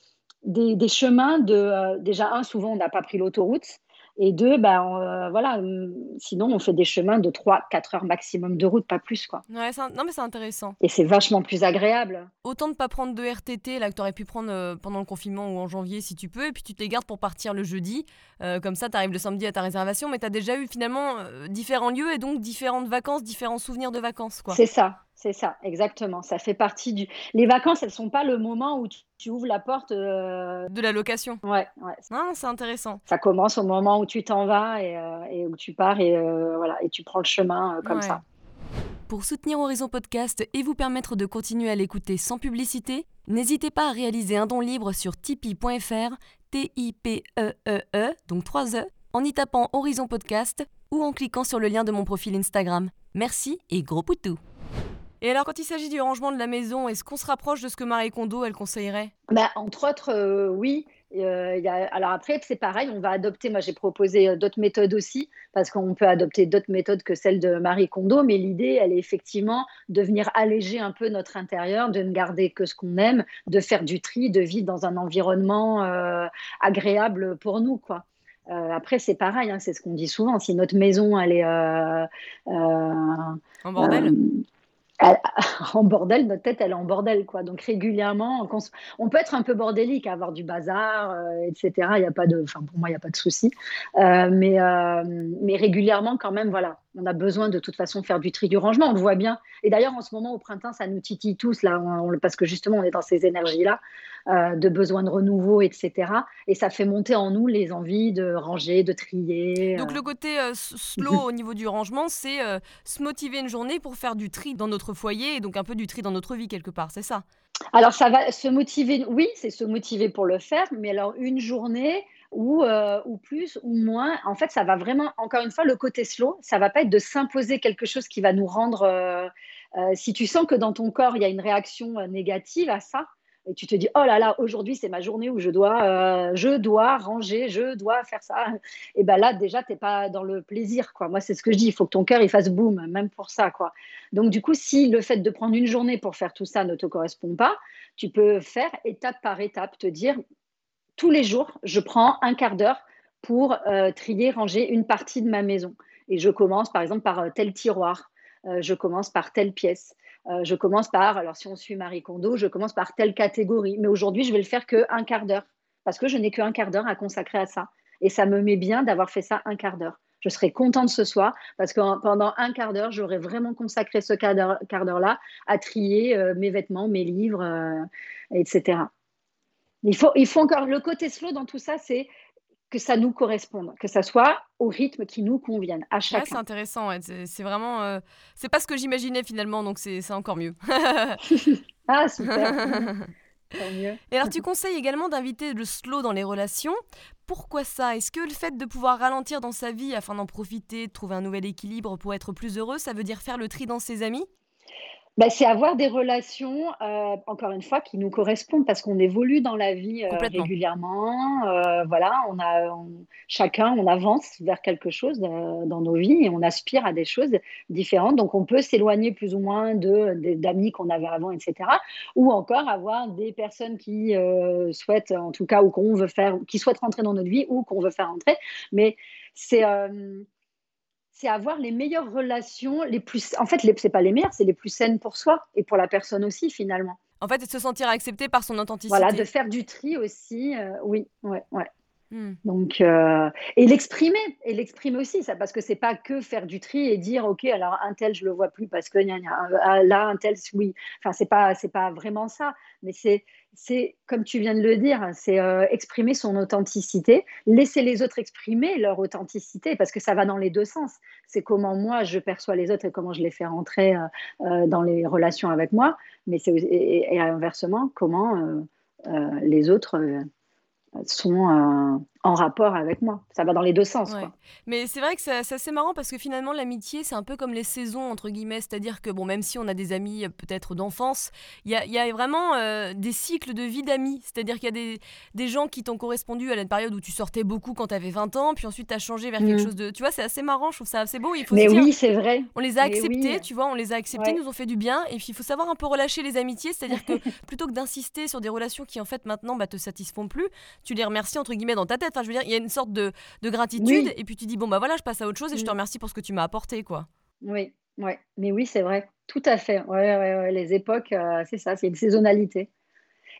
des, chemins de, euh, déjà un, souvent on n'a pas pris l'autoroute et deux, ben, euh, voilà, hum, sinon on fait des chemins de 3-4 heures maximum de route, pas plus. Quoi. Ouais, non mais c'est intéressant. Et c'est vachement plus agréable. Autant de pas prendre de RTT là que tu aurais pu prendre euh, pendant le confinement ou en janvier si tu peux, et puis tu te les gardes pour partir le jeudi. Euh, comme ça, tu arrives le samedi à ta réservation, mais tu as déjà eu finalement différents lieux et donc différentes vacances, différents souvenirs de vacances. C'est ça, c'est ça, exactement. Ça fait partie du. Les vacances, elles sont pas le moment où tu, ouvres la porte euh, de la location. Ouais, ouais. Non, c'est intéressant. Ça commence au moment où tu t'en vas et, euh, où tu pars et euh, voilà et tu prends le chemin comme ça. Pour soutenir Horizon Podcast et vous permettre de continuer à l'écouter sans publicité, n'hésitez pas à réaliser un don libre sur tipeee.fr, T-I-P-E-E-E, -E -E, donc 3 E, en y tapant Horizon Podcast ou en cliquant sur le lien de mon profil Instagram. Merci et gros poutou et alors, quand il s'agit du rangement de la maison, est-ce qu'on se rapproche de ce que Marie Kondo, elle conseillerait? Bah, Entre autres, euh, oui. Euh, y a... Alors après, c'est pareil, on va adopter, moi j'ai proposé euh, d'autres méthodes aussi, parce qu'on peut adopter d'autres méthodes que celles de Marie Kondo, mais l'idée, elle est effectivement de venir alléger un peu notre intérieur, de ne garder que ce qu'on aime, de faire du tri, de vivre dans un environnement agréable pour nous, quoi. après, c'est pareil, hein, c'est ce qu'on dit souvent. Si notre maison, elle est en bordel, en bordel, notre tête, elle est en bordel, quoi. Donc régulièrement, on, peut être un peu bordélique, avoir du bazar, euh, etc. Il y a pas de, enfin pour moi, il n'y a pas de souci. Euh, mais, euh, mais régulièrement, quand même, voilà, on a besoin de toute façon de faire du tri du rangement, on le voit bien. Et d'ailleurs, en ce moment, au printemps, ça nous titille tous, là, parce que justement, on est dans ces énergies-là, euh, de besoin de renouveau, etc. Et ça fait monter en nous les envies de ranger, de trier. Donc, euh. le côté euh, slow au niveau du rangement, c'est se motiver une journée pour faire du tri dans notre foyer et donc un peu du tri dans notre vie, quelque part, c'est ça? Alors, ça va se motiver, oui, c'est se motiver pour le faire, mais alors une journée ou, euh, ou plus ou moins. En fait, ça va vraiment, encore une fois, le côté slow, ça va pas être de s'imposer quelque chose qui va nous rendre. Euh, euh, si tu sens que dans ton corps, il y a une réaction négative à ça, et tu te dis oh là là aujourd'hui c'est ma journée où je dois je dois ranger je dois faire ça et ben là déjà t'es pas dans le plaisir quoi moi c'est ce que je dis il faut que ton cœur il fasse boum même pour ça quoi donc du coup si le fait de prendre une journée pour faire tout ça ne te correspond pas tu peux faire étape par étape te dire tous les jours, je prends un quart d'heure pour trier, ranger une partie de ma maison. Et je commence par exemple par tel tiroir, je commence par telle pièce, je commence par, alors si on suit Marie Kondo, je commence par telle catégorie. Mais aujourd'hui, je vais le faire qu'un quart d'heure parce que je n'ai qu'un quart d'heure à consacrer à ça. Et ça me met bien d'avoir fait ça un quart d'heure. Je serai contente ce soir parce que pendant un quart d'heure, j'aurai vraiment consacré ce quart d'heure-là à trier euh, mes vêtements, mes livres, euh, etc. Il faut, il faut encore le côté slow dans tout ça, c'est que ça nous corresponde, que ça soit au rythme qui nous convienne à chacun. c'est intéressant, c'est vraiment, euh, c'est pas ce que j'imaginais finalement, donc c'est encore mieux. ah super. Et alors, tu conseilles également d'inviter le slow dans les relations. Pourquoi ça? Est-ce que le fait de pouvoir ralentir dans sa vie afin d'en profiter, de trouver un nouvel équilibre pour être plus heureux, ça veut dire faire le tri dans ses amis? Bah, c'est avoir des relations, euh, encore une fois, qui nous correspondent parce qu'on évolue dans la vie euh, régulièrement. Euh, voilà, on a chacun, on avance vers quelque chose dans nos vies et on aspire à des choses différentes. Donc, on peut s'éloigner plus ou moins de d'amis qu'on avait avant, etc. Ou encore avoir des personnes qui souhaitent, en tout cas, ou qu'on veut faire, qui souhaitent rentrer dans notre vie ou qu'on veut faire rentrer. Mais c'est c'est avoir les meilleures relations, les plus. En fait, c'est pas les meilleures, c'est les plus saines pour soi et pour la personne aussi finalement. En fait, de se sentir accepté par son authenticité. Voilà, de faire du tri aussi. Euh, oui, ouais, ouais. Hmm. Donc, euh, et l'exprimer, et l'exprimer aussi, ça, parce que c'est pas que faire du tri et dire, ok, alors un tel je le vois plus parce que ah, là un tel, oui. Enfin, c'est pas, c'est pas vraiment ça, mais c'est, c'est comme tu viens de le dire, c'est euh, exprimer son authenticité, laisser les autres exprimer leur authenticité, parce que ça va dans les deux sens. C'est comment moi je perçois les autres et comment je les fais rentrer euh, dans les relations avec moi, mais c'est et, inversement comment les autres sont euh, en rapport avec moi. Ça va dans les deux sens. Mais c'est vrai que c'est assez marrant parce que finalement, l'amitié, c'est un peu comme les saisons, entre guillemets. C'est-à-dire que, bon, même si on a des amis euh, peut-être d'enfance, il y a, vraiment euh, des cycles de vie d'amis. C'est-à-dire qu'il y a des, des gens qui t'ont correspondu à la période où tu sortais beaucoup quand tu avais 20 ans, puis ensuite tu as changé vers quelque mm. chose de. Tu vois, c'est assez marrant, je trouve ça assez beau. Il faut Mais oui, c'est vrai. On les a acceptés, tu vois, on les a acceptés, nous ont fait du bien. Et puis il faut savoir un peu relâcher les amitiés. C'est-à-dire que plutôt que d'insister sur des relations qui, en fait, maintenant, bah, te satisfont plus, tu les remercies, entre guillemets, dans ta tête. Enfin, je veux dire, il y a une sorte de, gratitude et puis tu dis bon bah voilà je passe à autre chose et je te remercie pour ce que tu m'as apporté quoi. Oui, ouais, mais oui c'est vrai, tout à fait. Ouais, ouais, les époques, euh, c'est ça, c'est une saisonnalité.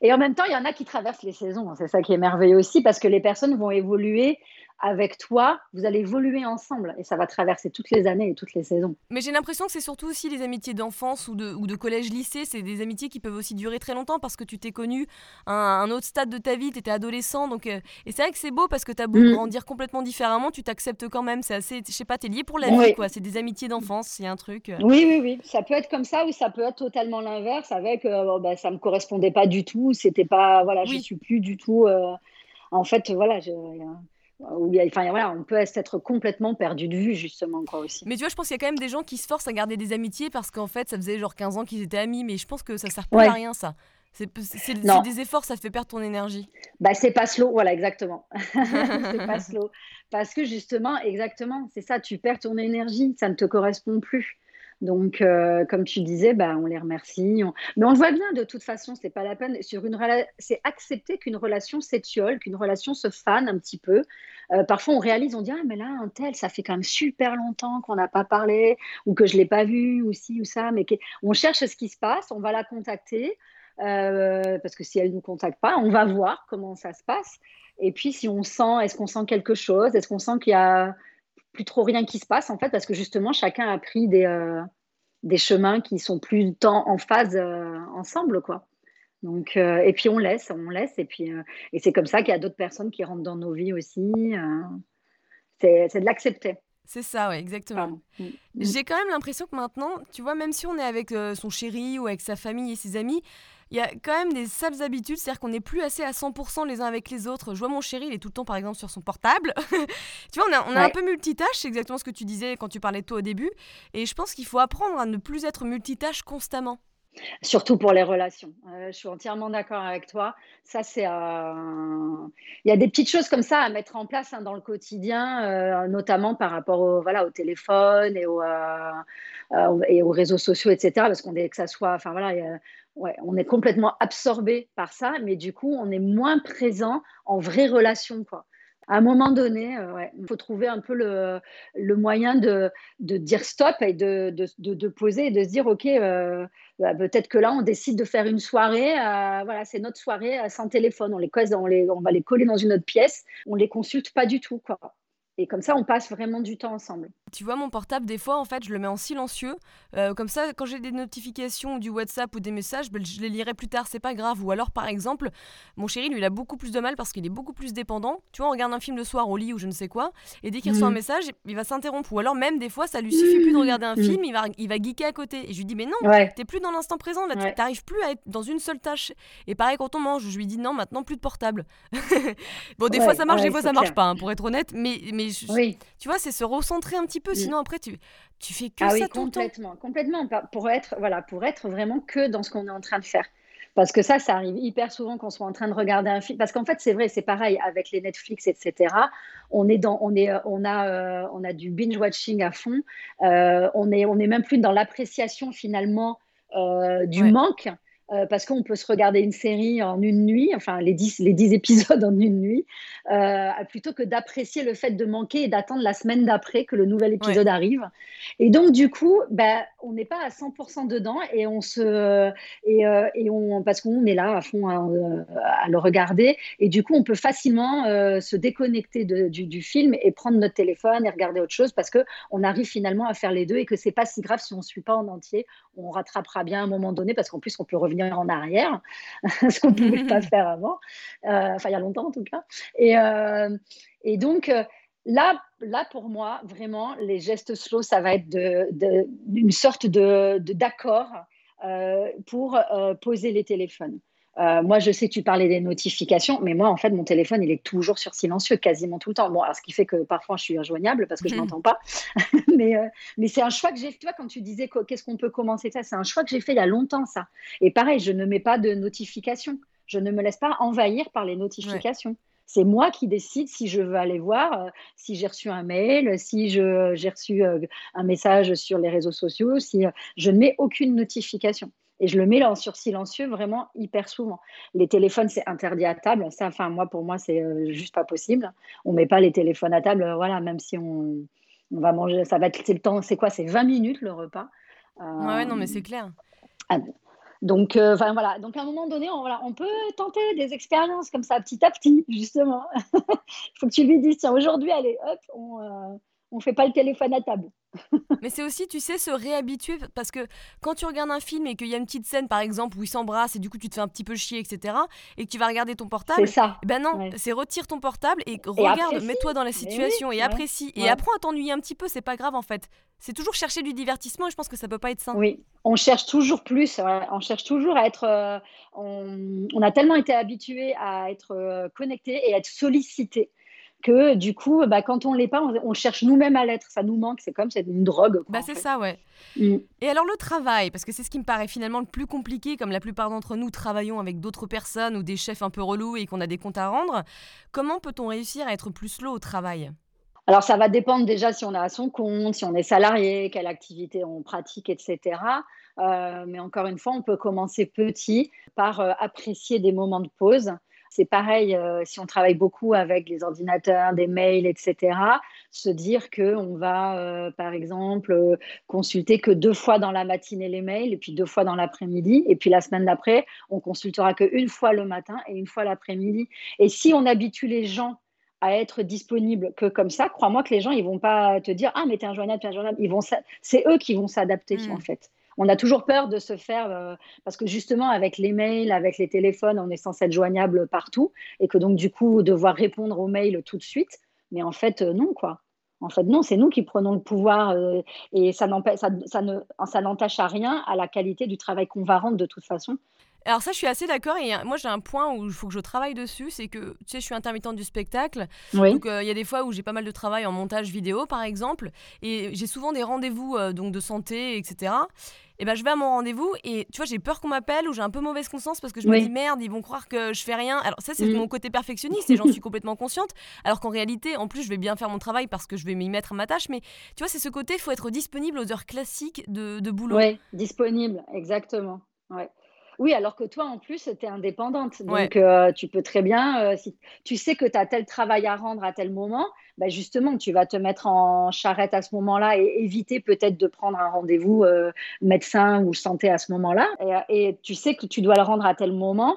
Et en même temps, il y en a qui traversent les saisons. Hein, c'est ça qui est merveilleux aussi parce que les personnes vont évoluer avec toi, vous allez évoluer ensemble et ça va traverser toutes les années et toutes les saisons. Mais j'ai l'impression que c'est surtout aussi les amitiés d'enfance ou de, ou de collège-lycée, c'est des amitiés qui peuvent aussi durer très longtemps parce que tu t'es connu à un, autre stade de ta vie, tu étais adolescent. Donc, euh, et c'est vrai que c'est beau parce que tu as beau mm. grandir complètement différemment, tu t'acceptes quand même. C'est assez, je sais pas, tu es lié pour la vie, quoi. C'est des amitiés d'enfance, c'est un truc. Euh. Oui, oui, oui. Ça peut être comme ça ou ça peut être totalement l'inverse avec euh, bah, ça me correspondait pas du tout, c'était pas, voilà, je suis plus du tout. en fait, voilà, je, enfin, voilà, on peut être complètement perdu de vue, justement, quoi, aussi. Mais tu vois, je pense qu'il y a quand même des gens qui se forcent à garder des amitiés parce qu'en fait, ça faisait genre 15 ans qu'ils étaient amis, mais je pense que ça sert pas à rien, ça. C'est des efforts, ça te fait perdre ton énergie. Bah, c'est pas slow, voilà, exactement. c'est pas slow. Parce que justement, exactement, c'est ça, tu perds ton énergie, ça ne te correspond plus. Donc, euh, comme tu disais, bah, on les remercie. Mais on le voit bien, de toute façon, c'est pas la peine. C'est accepter qu'une relation s'étiole, qu'une relation se fane un petit peu. Euh, parfois, on réalise, on dit ah mais là un tel, ça fait quand même super longtemps qu'on n'a pas parlé ou que je l'ai pas vu ou ci ou ça. Mais on cherche ce qui se passe, on va la contacter euh, parce que si elle nous contacte pas, on va voir comment ça se passe. Et puis, si on sent, est-ce qu'on sent quelque chose? Est-ce qu'on sent qu'il y a plus trop rien qui se passe en fait parce que justement chacun a pris des, euh, des chemins qui sont plus temps en phase euh, ensemble quoi. Donc euh, et puis on laisse, on laisse et puis et c'est comme ça qu'il y a d'autres personnes qui rentrent dans nos vies aussi. c'est de l'accepter. C'est ça, ouais, exactement. Mm, mm. J'ai quand même l'impression que maintenant, tu vois, même si on est avec son chéri ou avec sa famille et ses amis, il y a quand même des sales habitudes, c'est-à-dire qu'on n'est plus assez à 100% les uns avec les autres. Je vois mon chéri, il est tout le temps par exemple sur son portable. tu vois, on a, on a un peu multitâche, c'est exactement ce que tu disais quand tu parlais de toi au début. Et je pense qu'il faut apprendre à ne plus être multitâche constamment. Surtout pour les relations. Euh, je suis entièrement d'accord avec toi. Ça, c'est. Euh, il y a des petites choses comme ça à mettre en place hein, dans le quotidien, euh, notamment par rapport au, voilà, au téléphone et, au, et aux réseaux sociaux, etc. Parce qu'on est que ça soit. Enfin voilà. Ouais, on est complètement absorbé par ça, mais du coup, on est moins présent en vraie relation, quoi à un moment donné, euh, il faut trouver un peu le, moyen de, dire stop et de, poser et de se dire, OK, euh, bah, peut-être que là, on décide de faire une soirée, euh, voilà, c'est notre soirée sans téléphone. On les, on, les, on va les coller dans une autre pièce, on les consulte pas du tout. Quoi. Et comme ça, on passe vraiment du temps ensemble. Tu vois, mon portable, des fois, en fait, je le mets en silencieux. Euh, comme ça, quand j'ai des notifications du WhatsApp ou des messages, ben, je les lirai plus tard, c'est pas grave. Ou alors, par exemple, mon chéri, lui, il a beaucoup plus de mal parce qu'il est beaucoup plus dépendant. Tu vois, on regarde un film le soir au lit ou je ne sais quoi, et dès qu'il reçoit un mhm. message, il va s'interrompre. Ou alors, même des fois, ça lui suffit plus de regarder un mhm. film, il va, il va geeker à côté. Et je lui dis, mais non, t'es plus dans l'instant présent, là, tu t'arrives plus à être dans une seule tâche. Et pareil, quand on mange, je lui dis, non, maintenant, plus de portable. bon, des fois, ça marche, des fois, ça marche pas, hein, pour être honnête. Mais, mais oui. Tu vois, c'est se recentrer un petit peu, sinon après tu, tu fais que ah ça oui, tout complètement, complètement, pour être voilà, pour être vraiment que dans ce qu'on est en train de faire. Parce que ça, ça arrive hyper souvent quand on soit en train de regarder un film. Parce qu'en fait, c'est vrai, c'est pareil avec les Netflix, etc. On est dans, on est, on a, euh, on a du binge watching à fond. Euh, on est, on est même plus dans l'appréciation finalement euh, du manque. Euh, parce qu'on peut se regarder une série en une nuit, enfin les 10, les 10 épisodes en une nuit, euh, plutôt que d'apprécier le fait de manquer et d'attendre la semaine d'après que le nouvel épisode arrive. Et donc du coup, bah, on n'est pas à 100% dedans et on se et, euh, et on parce qu'on est là à fond à, le regarder. Et du coup on peut facilement se déconnecter de, du, du, film et prendre notre téléphone et regarder autre chose parce que on arrive finalement à faire les deux et que c'est pas si grave si on suit pas en entier, on rattrapera bien à un moment donné parce qu'en plus on peut revenir en arrière, ce qu'on ne pouvait pas faire avant, euh, enfin il y a longtemps en tout cas. Et, euh, et donc euh, là, là, pour moi, vraiment, les gestes slow, ça va être de, de, une sorte de d'accord pour poser les téléphones. Euh, moi, je sais que tu parlais des notifications, mais moi, en fait, mon téléphone, il est toujours sur silencieux, quasiment tout le temps. Bon, alors, ce qui fait que parfois, je suis injoignable parce que je n'entends pas. mais euh, mais c'est un choix que j'ai fait. Tu vois, quand tu disais qu'est-ce qu'on peut commencer ça, c'est un choix que j'ai fait il y a longtemps, ça. Et pareil, je ne mets pas de notifications. Je ne me laisse pas envahir par les notifications. C'est moi qui décide si je veux aller voir, euh, si j'ai reçu un mail, si j'ai reçu un message sur les réseaux sociaux, si je ne mets aucune notification. Et je le mets là sur silencieux vraiment hyper souvent. Les téléphones, c'est interdit à table. Ça, enfin, moi, pour moi, c'est euh, juste pas possible. On met pas les téléphones à table, euh, voilà, même si on, on va manger, ça va être le temps, c'est quoi? C'est 20 minutes le repas. Euh, ouais, non, mais c'est clair. Ah, donc, enfin voilà. Donc, à un moment donné, on, voilà, on peut tenter des expériences comme ça, petit à petit, justement. Il faut que tu lui dises, tiens, aujourd'hui, allez, hop, on, on fait pas le téléphone à table. Mais c'est aussi, tu sais, se réhabituer parce que quand tu regardes un film et qu'il y a une petite scène, par exemple, où ils s'embrassent et du coup tu te fais un petit peu chier, etc., et que tu vas regarder ton portable, c'est ça. Ben non, c'est retire ton portable et, regarde, mets-toi dans la situation et apprécie. Et apprends à t'ennuyer un petit peu, c'est pas grave en fait. C'est toujours chercher du divertissement et je pense que ça peut pas être sain. Oui, on cherche toujours plus, on cherche toujours à être. Euh, on, a tellement été habitué à être euh, connecté et à être sollicité que du coup, bah, quand on l'est pas, on, cherche nous-mêmes à l'être. Ça nous manque. C'est comme c'est une drogue. bah c'est ça, ouais. Mm. Et alors le travail, parce que c'est ce qui me paraît finalement le plus compliqué, comme la plupart d'entre nous travaillons avec d'autres personnes ou des chefs un peu relous et qu'on a des comptes à rendre. Comment peut-on réussir à être plus slow au travail? Alors, ça va dépendre déjà si on est à son compte, si on est salarié, quelle activité on pratique, etc. Euh, mais encore une fois, on peut commencer petit par euh, apprécier des moments de pause. C'est pareil euh, si on travaille beaucoup avec les ordinateurs, des mails, etc. Se dire qu'on va, euh, par exemple, euh, consulter que deux fois dans la matinée les mails et puis deux fois dans l'après-midi. Et puis la semaine d'après, on consultera qu'une fois le matin et une fois l'après-midi. Et si on habitue les gens à être disponibles que comme ça, crois-moi que les gens, ils vont pas te dire ah mais t'es injoignable, t'es injoignable. Ils vont, c'est eux qui vont s'adapter en mmh. fait on a toujours peur de se faire, euh, parce que justement, avec les mails, avec les téléphones, on est censé être joignable partout, et que donc, du coup, devoir répondre aux mails tout de suite. Mais en fait, euh, non, quoi. En fait, non, c'est nous qui prenons le pouvoir euh, et ça, ça, ça n'entache à rien à la qualité du travail qu'on va rendre de toute façon. Alors ça, je suis assez d'accord. Et moi, j'ai un point où il faut que je travaille dessus, c'est que, tu sais, je suis intermittente du spectacle. Oui. Donc, euh, il y a des fois où j'ai pas mal de travail en montage vidéo, par exemple. Et j'ai souvent des rendez-vous euh, donc de santé, etc. Et ben, je vais à mon rendez-vous et tu vois, j'ai peur qu'on m'appelle ou j'ai un peu mauvaise conscience parce que je me dis merde, ils vont croire que je fais rien. Alors ça, c'est Mm. mon côté perfectionniste et j'en suis complètement consciente. Alors qu'en réalité, en plus, je vais bien faire mon travail parce que je vais m'y mettre à ma tâche. Mais tu vois, c'est ce côté, il faut être disponible aux heures classiques de, de boulot. Oui, disponible, exactement. Ouais. Oui, alors que toi, en plus, tu es indépendante. Ouais. Donc, euh, tu peux très bien, euh, si tu sais que tu as tel travail à rendre à tel moment, bah justement, tu vas te mettre en charrette à ce moment-là et éviter peut-être de prendre un rendez-vous euh, médecin ou santé à ce moment-là. Et, et tu sais que tu dois le rendre à tel moment.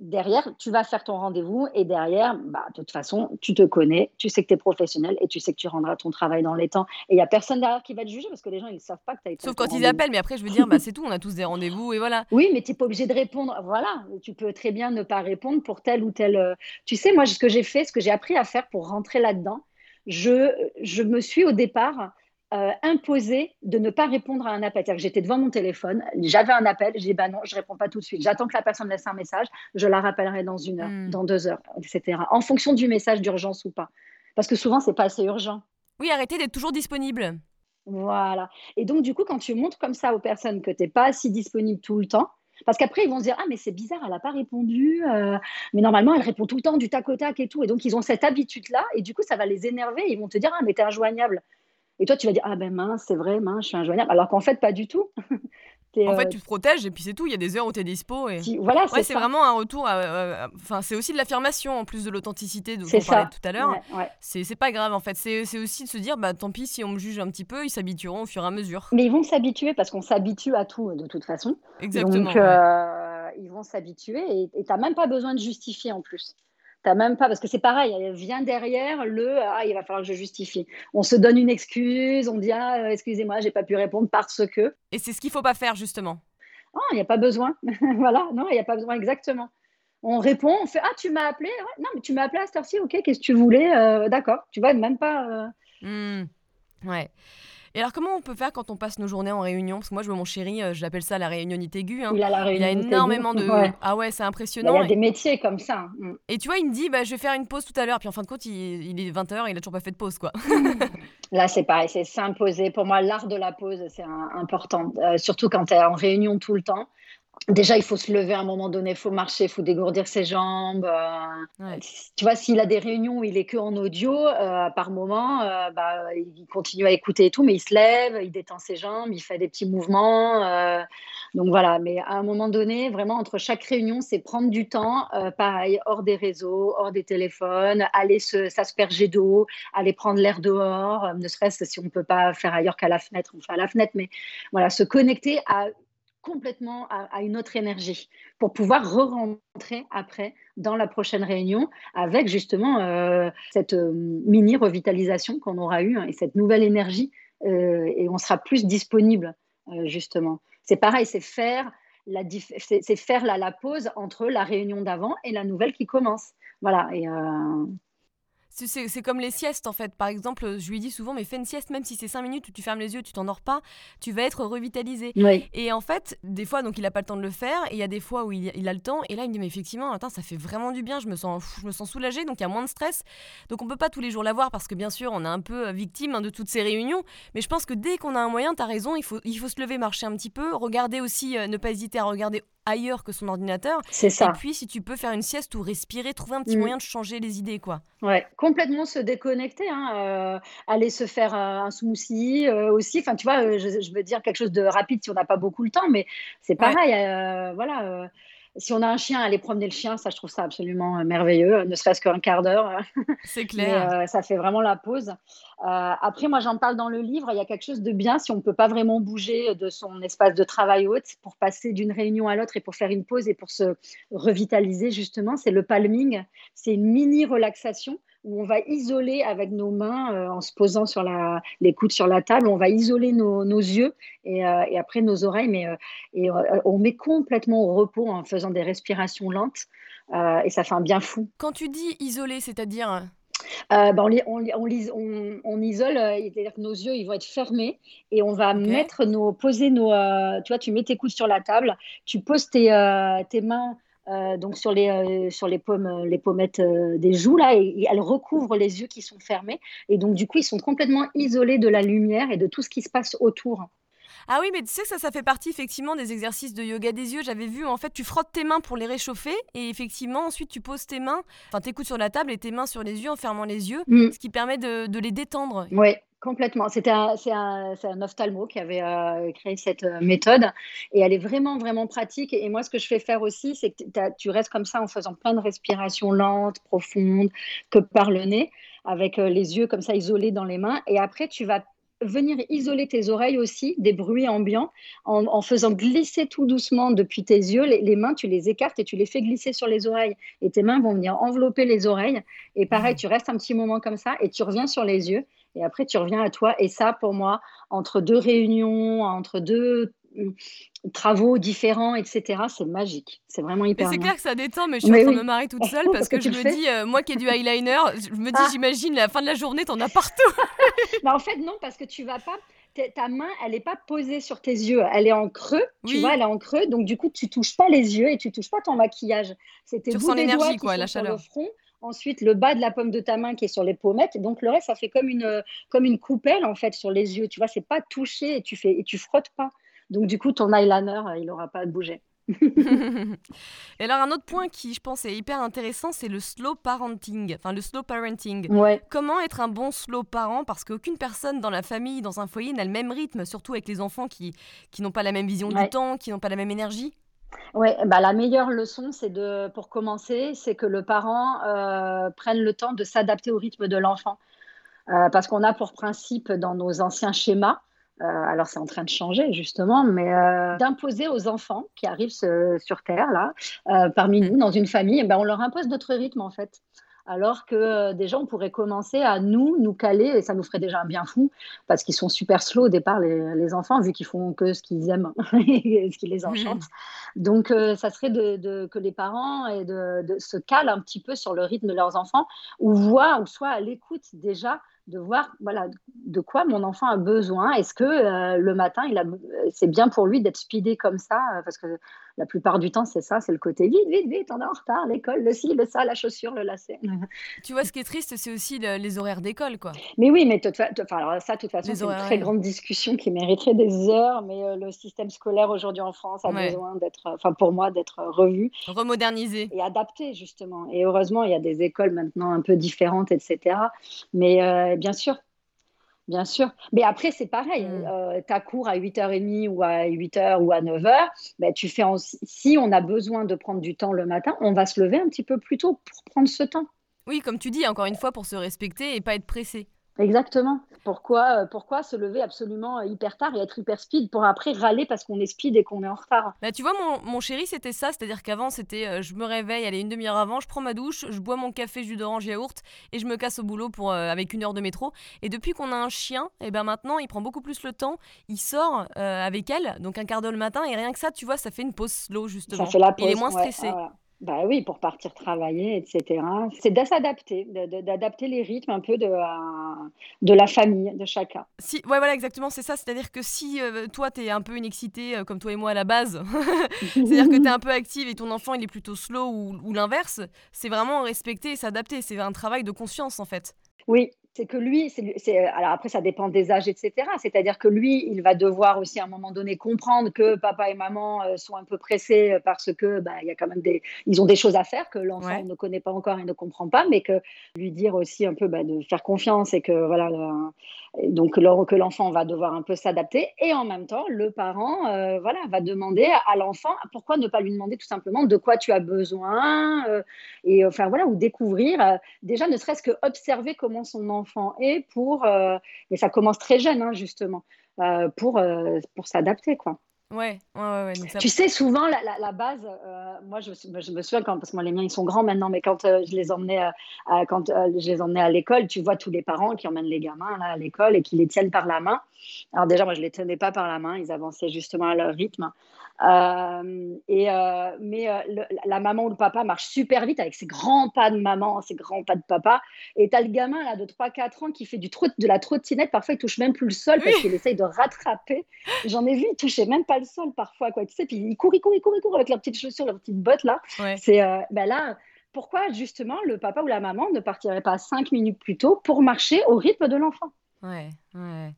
Derrière, tu vas faire ton rendez-vous et derrière, bah, de toute façon, tu te connais, tu sais que tu es professionnel et tu sais que tu rendras ton travail dans les temps. Et il n'y a personne derrière qui va te juger parce que les gens, ils ne savent pas que tu as été Sauf quand ils appellent, mais après, je veux dire, bah, c'est tout, on a tous des rendez-vous et voilà. Oui, mais tu n'es pas obligé de répondre. Voilà, tu peux très bien ne pas répondre pour tel ou tel. euh, Tu sais, moi, ce que j'ai fait, ce que j'ai appris à faire pour rentrer là-dedans, je, je me suis au départ euh, imposé de ne pas répondre à un appel. C'est-à-dire que j'étais devant mon téléphone, j'avais un appel, j'ai dit bah non, je réponds pas tout de suite. J'attends que la personne laisse un message, je la rappellerai dans une heure, Hmm. dans deux heures, etc. En fonction du message d'urgence ou pas. Parce que souvent, c'est pas assez urgent. Oui, arrêtez d'être toujours disponible. Voilà. Et donc, du coup, quand tu montres comme ça aux personnes que tu n'es pas si disponible tout le temps, parce qu'après, ils vont se dire Ah, mais c'est bizarre, elle n'a pas répondu, euh, mais normalement, elle répond tout le temps du tac au tac et tout. Et donc, ils ont cette habitude-là, et du coup, ça va les énerver. Ils vont te dire Ah, mais t'es injoignable. Et toi, tu vas dire Ah, ben mince, c'est vrai, mince, je suis injoignable. Alors qu'en fait, pas du tout. En euh, fait, tu te protèges et puis c'est tout. Il y a des heures où tu es dispo. Et... si- Voilà, c'est vraiment un retour. à- Enfin, c'est aussi de l'affirmation en plus de l'authenticité dont on parlait ça. tout à l'heure. Ouais, ouais. C'est pas grave en fait. C'est aussi de se dire, bah tant pis si on me juge un petit peu, ils s'habitueront au fur et à mesure. Mais ils vont s'habituer parce qu'on s'habitue à tout de toute façon. Exactement. Donc, euh, ils vont s'habituer et tu n'as même pas besoin de justifier en plus. T'as même pas, parce que c'est pareil, il vient derrière le ah, il va falloir que je justifie. On se donne une excuse, on dit ah, euh, excusez-moi, j'ai pas pu répondre parce que. Et c'est ce qu'il faut pas faire justement. Ah, il n'y a pas besoin. voilà, non, il n'y a pas besoin, exactement. On répond, on fait ah, tu m'as appelé Ouais, Non, mais tu m'as appelé à cette heure-ci, ok, qu'est-ce que tu voulais Euh, D'accord, tu vois, même pas. euh, Hmm. Ouais. Et alors comment on peut faire quand on passe nos journées en réunion? Parce que moi je vois mon chéri, euh, je l'appelle ça la réunionnite aiguë. hein. Il a la Il réunion. a énormément de... Ouais. Ah ouais, c'est Bah, Il impressionnant. y a Et- des métiers comme ça. Mm. Et tu vois, il me dit, bah, je vais faire une pause tout à l'heure. Puis en fin de compte, il, il est 20h, il a toujours pas fait de pause, quoi. Là, c'est pareil, c'est s'imposer. Pour moi, l'art de la pause, c'est un- important. Euh, surtout quand tu es en réunion tout le temps. Déjà, il faut se lever à un moment donné, il faut marcher, il faut dégourdir ses jambes. euh, Ouais. Tu vois, s'il a des réunions où il est que en audio, euh, par moment, euh, bah, il continue à écouter et tout, mais il se lève, il détend ses jambes, il fait des petits mouvements. donc voilà, mais à un moment donné, vraiment, entre chaque réunion, c'est prendre du temps, pareil, hors des réseaux, hors des téléphones, aller se- s'asperger d'eau, aller prendre l'air dehors, ne serait-ce si on ne peut pas faire ailleurs qu'à la fenêtre, on fait à la fenêtre, mais voilà, se connecter à complètement à, une autre énergie pour pouvoir re-rentrer après dans la prochaine réunion avec justement euh, cette euh, mini revitalisation qu'on aura eue hein, et cette nouvelle énergie euh, et on sera plus disponible justement. C'est pareil, c'est faire la c'est faire la, la pause entre la réunion d'avant et la nouvelle qui commence. Voilà. Et C'est- comme les siestes, en fait. Par exemple, je lui dis souvent, mais fais une sieste, même si c'est 5 minutes où tu fermes les yeux, tu t'endors pas, tu vas être revitalisé. oui. Et en fait, des fois, donc il a pas le temps de le faire, et il y a des fois où il, il a le temps, et là il me dit, mais effectivement, attends, ça fait vraiment du bien, je me sens, je me sens soulagée, donc il y a moins de stress. Donc on peut pas tous les jours l'avoir, parce que bien sûr, on est un peu euh, victime hein, de toutes ces réunions, mais je pense que dès qu'on a un moyen, tu as raison, il faut, il faut se lever, marcher un petit peu, regarder aussi, euh, ne pas hésiter à regarder ailleurs que son ordinateur, C'est et ça. puis si tu peux faire une sieste ou respirer, trouver un petit Mm. moyen de changer les idées, quoi. Ouais, complètement se déconnecter, hein, euh, aller se faire euh, un smoothie euh, aussi. Enfin, tu vois, je, je veux dire quelque chose de rapide si on n'a pas beaucoup le temps, mais c'est pareil. voilà, si on a un chien, aller promener le chien, ça, je trouve ça absolument euh, merveilleux, ne serait-ce qu'un quart d'heure. C'est Mais clair. euh, ça fait vraiment la pause. Euh, après, moi, j'en parle dans le livre. Il y a quelque chose de bien si on ne peut pas vraiment bouger de son espace de travail haute pour passer d'une réunion à l'autre et pour faire une pause et pour se revitaliser, justement. C'est le palming. C'est une mini relaxation où on va isoler avec nos mains euh, en se posant sur la, les coudes sur la table. On va isoler nos, nos yeux et, euh, et après nos oreilles. Mais, euh, et, on met complètement au repos en faisant des respirations lentes. Et ça fait un bien fou. Quand tu dis isolé, c'est-à-dire... Euh, bah, on, on, on, on, isole, euh, c'est-à-dire que nos yeux ils vont être fermés et on va mettre nos, poser nos, euh, tu vois, tu mets tes coudes sur la table, tu poses tes, tes mains donc sur les sur les pommes, les pommettes des joues là et, elles recouvrent les yeux qui sont fermés et donc du coup ils sont complètement isolés de la lumière et de tout ce qui se passe autour. Ah oui, mais tu sais que ça, ça fait partie effectivement des exercices de yoga des yeux. J'avais vu, en fait, tu frottes tes mains pour les réchauffer et effectivement, ensuite, tu poses tes mains, enfin, tes coudes sur la table et tes mains sur les yeux en fermant les yeux, mm. ce qui permet de, les détendre. Oui, Complètement. C'était un, c'est un, un, ophtalmo qui avait euh, créé cette euh, méthode et elle est vraiment, vraiment pratique. Et moi, ce que je fais faire aussi, c'est que tu restes comme ça en faisant plein de respirations lentes, profondes, que par le nez, avec euh, les yeux comme ça isolés dans les mains. Et après, tu vas venir isoler tes oreilles aussi des bruits ambiants en, faisant glisser tout doucement depuis tes yeux. Les, mains, tu les écartes et tu les fais glisser sur les oreilles. Et tes mains vont venir envelopper les oreilles. Et pareil, mmh. tu restes un petit moment comme ça et tu reviens sur les yeux. Et après, tu reviens à toi. Et ça, pour moi, entre deux réunions, entre deux travaux différents, etc. C'est magique. C'est vraiment hyper. C'est clair que ça détend, mais je suis en train de me marrer toute seule parce que, je me dis, euh, moi qui ai du eyeliner, je me dis, ah. j'imagine la fin de la journée, t'en as partout. bah, en fait, non, parce que tu vas pas. Ta main, elle n'est pas posée sur tes yeux, elle est en creux, tu vois, elle est en creux, donc du coup, tu touches pas les yeux et tu touches pas ton maquillage. Ressens l'énergie, quoi, la chaleur. le front, ensuite le bas de la pomme de ta main qui est sur les pommettes, donc le reste, ça fait comme une, comme une coupelle en fait sur les yeux, tu vois, c'est pas touché et tu fais et tu frottes pas. Donc, du coup, ton eyeliner, euh, il n'aura pas à bouger. et alors un autre point qui je pense est hyper intéressant, c'est le slow parenting, enfin le slow parenting. Ouais. Comment être un bon slow parent? Parce qu'aucune personne dans la famille, dans un foyer n'a le même rythme, surtout avec les enfants qui, qui n'ont pas la même vision du temps, qui n'ont pas la même énergie. Ouais, bah la meilleure leçon, c'est de, pour commencer, c'est que le parent euh, prenne le temps de s'adapter au rythme de l'enfant. Euh, parce qu'on a pour principe dans nos anciens schémas euh, alors c'est en train de changer justement, mais d'imposer aux enfants qui arrivent sur Terre, là, parmi nous, dans une famille, eh ben, on leur impose notre rythme en fait alors que déjà on pourrait commencer à nous nous caler et ça nous ferait déjà un bien fou parce qu'ils sont super slow au départ les, enfants vu qu'ils font que ce qu'ils aiment et ce qui les enchante donc ça serait de, que les parents et de, se calent un petit peu sur le rythme de leurs enfants ou voient ou soit à l'écoute déjà de voir voilà, de quoi mon enfant a besoin. Est-ce que euh, le matin, il a, c'est bien pour lui d'être speedé comme ça euh, Parce que la plupart du temps, c'est ça, c'est le côté vite, vite, vite, on est en retard, l'école, le ci, le ça, la chaussure, le lacet. Tu vois, ce qui est triste, c'est aussi les horaires d'école, quoi. Mais oui, mais alors ça, de toute façon, c'est une très grande discussion qui mériterait des heures, mais euh, le système scolaire aujourd'hui en France a besoin d'être, enfin pour moi, d'être revu. Remodernisé. Et adapté, justement. Et heureusement, il y a des écoles maintenant un peu différentes, etc. Mais bien sûr, Bien sûr. Mais après, c'est pareil. Mm. Euh, tu as cours à 8h30 ou à 8h ou à 9h. Ben, tu fais Si on a besoin de prendre du temps le matin, on va se lever un petit peu plus tôt pour prendre ce temps. Oui, comme tu dis, encore une fois, pour se respecter et pas être pressé. Exactement. Pourquoi, euh, pourquoi se lever absolument euh, hyper tard et être hyper speed pour après râler parce qu'on est speed et qu'on est en retard? Bah, Tu vois, mon, mon chéri, c'était ça. C'est-à-dire qu'avant, c'était euh, je me réveille, allez, une demi-heure avant, je prends ma douche, je bois mon café, jus d'orange, yaourt et je me casse au boulot pour, avec une heure de métro. Et depuis qu'on a un chien, et eh ben maintenant, il prend beaucoup plus le temps. Il sort avec elle, donc un quart d'heure le matin. Et rien que ça, tu vois, ça fait une pause slow, justement. Ça fait la pause, il est moins stressé. Bah oui, pour partir travailler, etc. C'est de s'adapter, d'adapter les rythmes un peu de, euh, de la famille, de chacun. Si, ouais, voilà, exactement, c'est ça. C'est-à-dire que si euh, toi, tu es un peu une excitée, euh, comme toi et moi à la base, c'est-à-dire que tu es un peu active et ton enfant, il est plutôt slow ou, ou l'inverse, c'est vraiment respecter et s'adapter. C'est un travail de conscience, en fait. Oui, c'est que lui, c'est, alors après ça dépend des âges, etc. C'est-à-dire que lui, il va devoir aussi à un moment donné comprendre que papa et maman euh, sont un peu pressés parce que bah, y a quand même des, ils ont des choses à faire que l'enfant ne connaît pas encore et ne comprend pas, mais que lui dire aussi un peu bah, de faire confiance et que voilà, donc que l'enfant va devoir un peu s'adapter et en même temps le parent euh, voilà va demander à l'enfant pourquoi ne pas lui demander tout simplement de quoi tu as besoin euh, et enfin voilà ou découvrir déjà ne serait-ce que observer comment son enfant enfant est pour, euh, et ça commence très jeune hein, justement, euh, pour, euh, pour s'adapter. quoi. Ouais, ouais, ouais. Tu sais, souvent, la, base, euh, moi, je, je, me souviens, quand, parce que moi, les miens, ils sont grands maintenant, mais quand euh, je les emmenais, à, quand, je les emmenais à l'école, tu vois tous les parents qui emmènent les gamins là, à l'école et qui les tiennent par la main. Alors déjà, moi, je ne les tenais pas par la main, ils avançaient justement à leur rythme. Euh, et, euh, mais euh, la maman ou le papa marche super vite avec ses grands pas de maman, ses grands pas de papa. Et tu as le gamin là, de 3-4 ans qui fait du de la trottinette. Parfois, il touche même plus le sol parce qu'il essaye de rattraper. J'en ai vu, il touchait même pas le sol parfois. Quoi. Tu sais, puis il court, il court, il court, il court avec leurs petites chaussures, leurs petites bottes là. C'est ben là pourquoi justement le papa ou la maman ne partirait pas 5 minutes plus tôt pour marcher au rythme de l'enfant? Ouais, ouais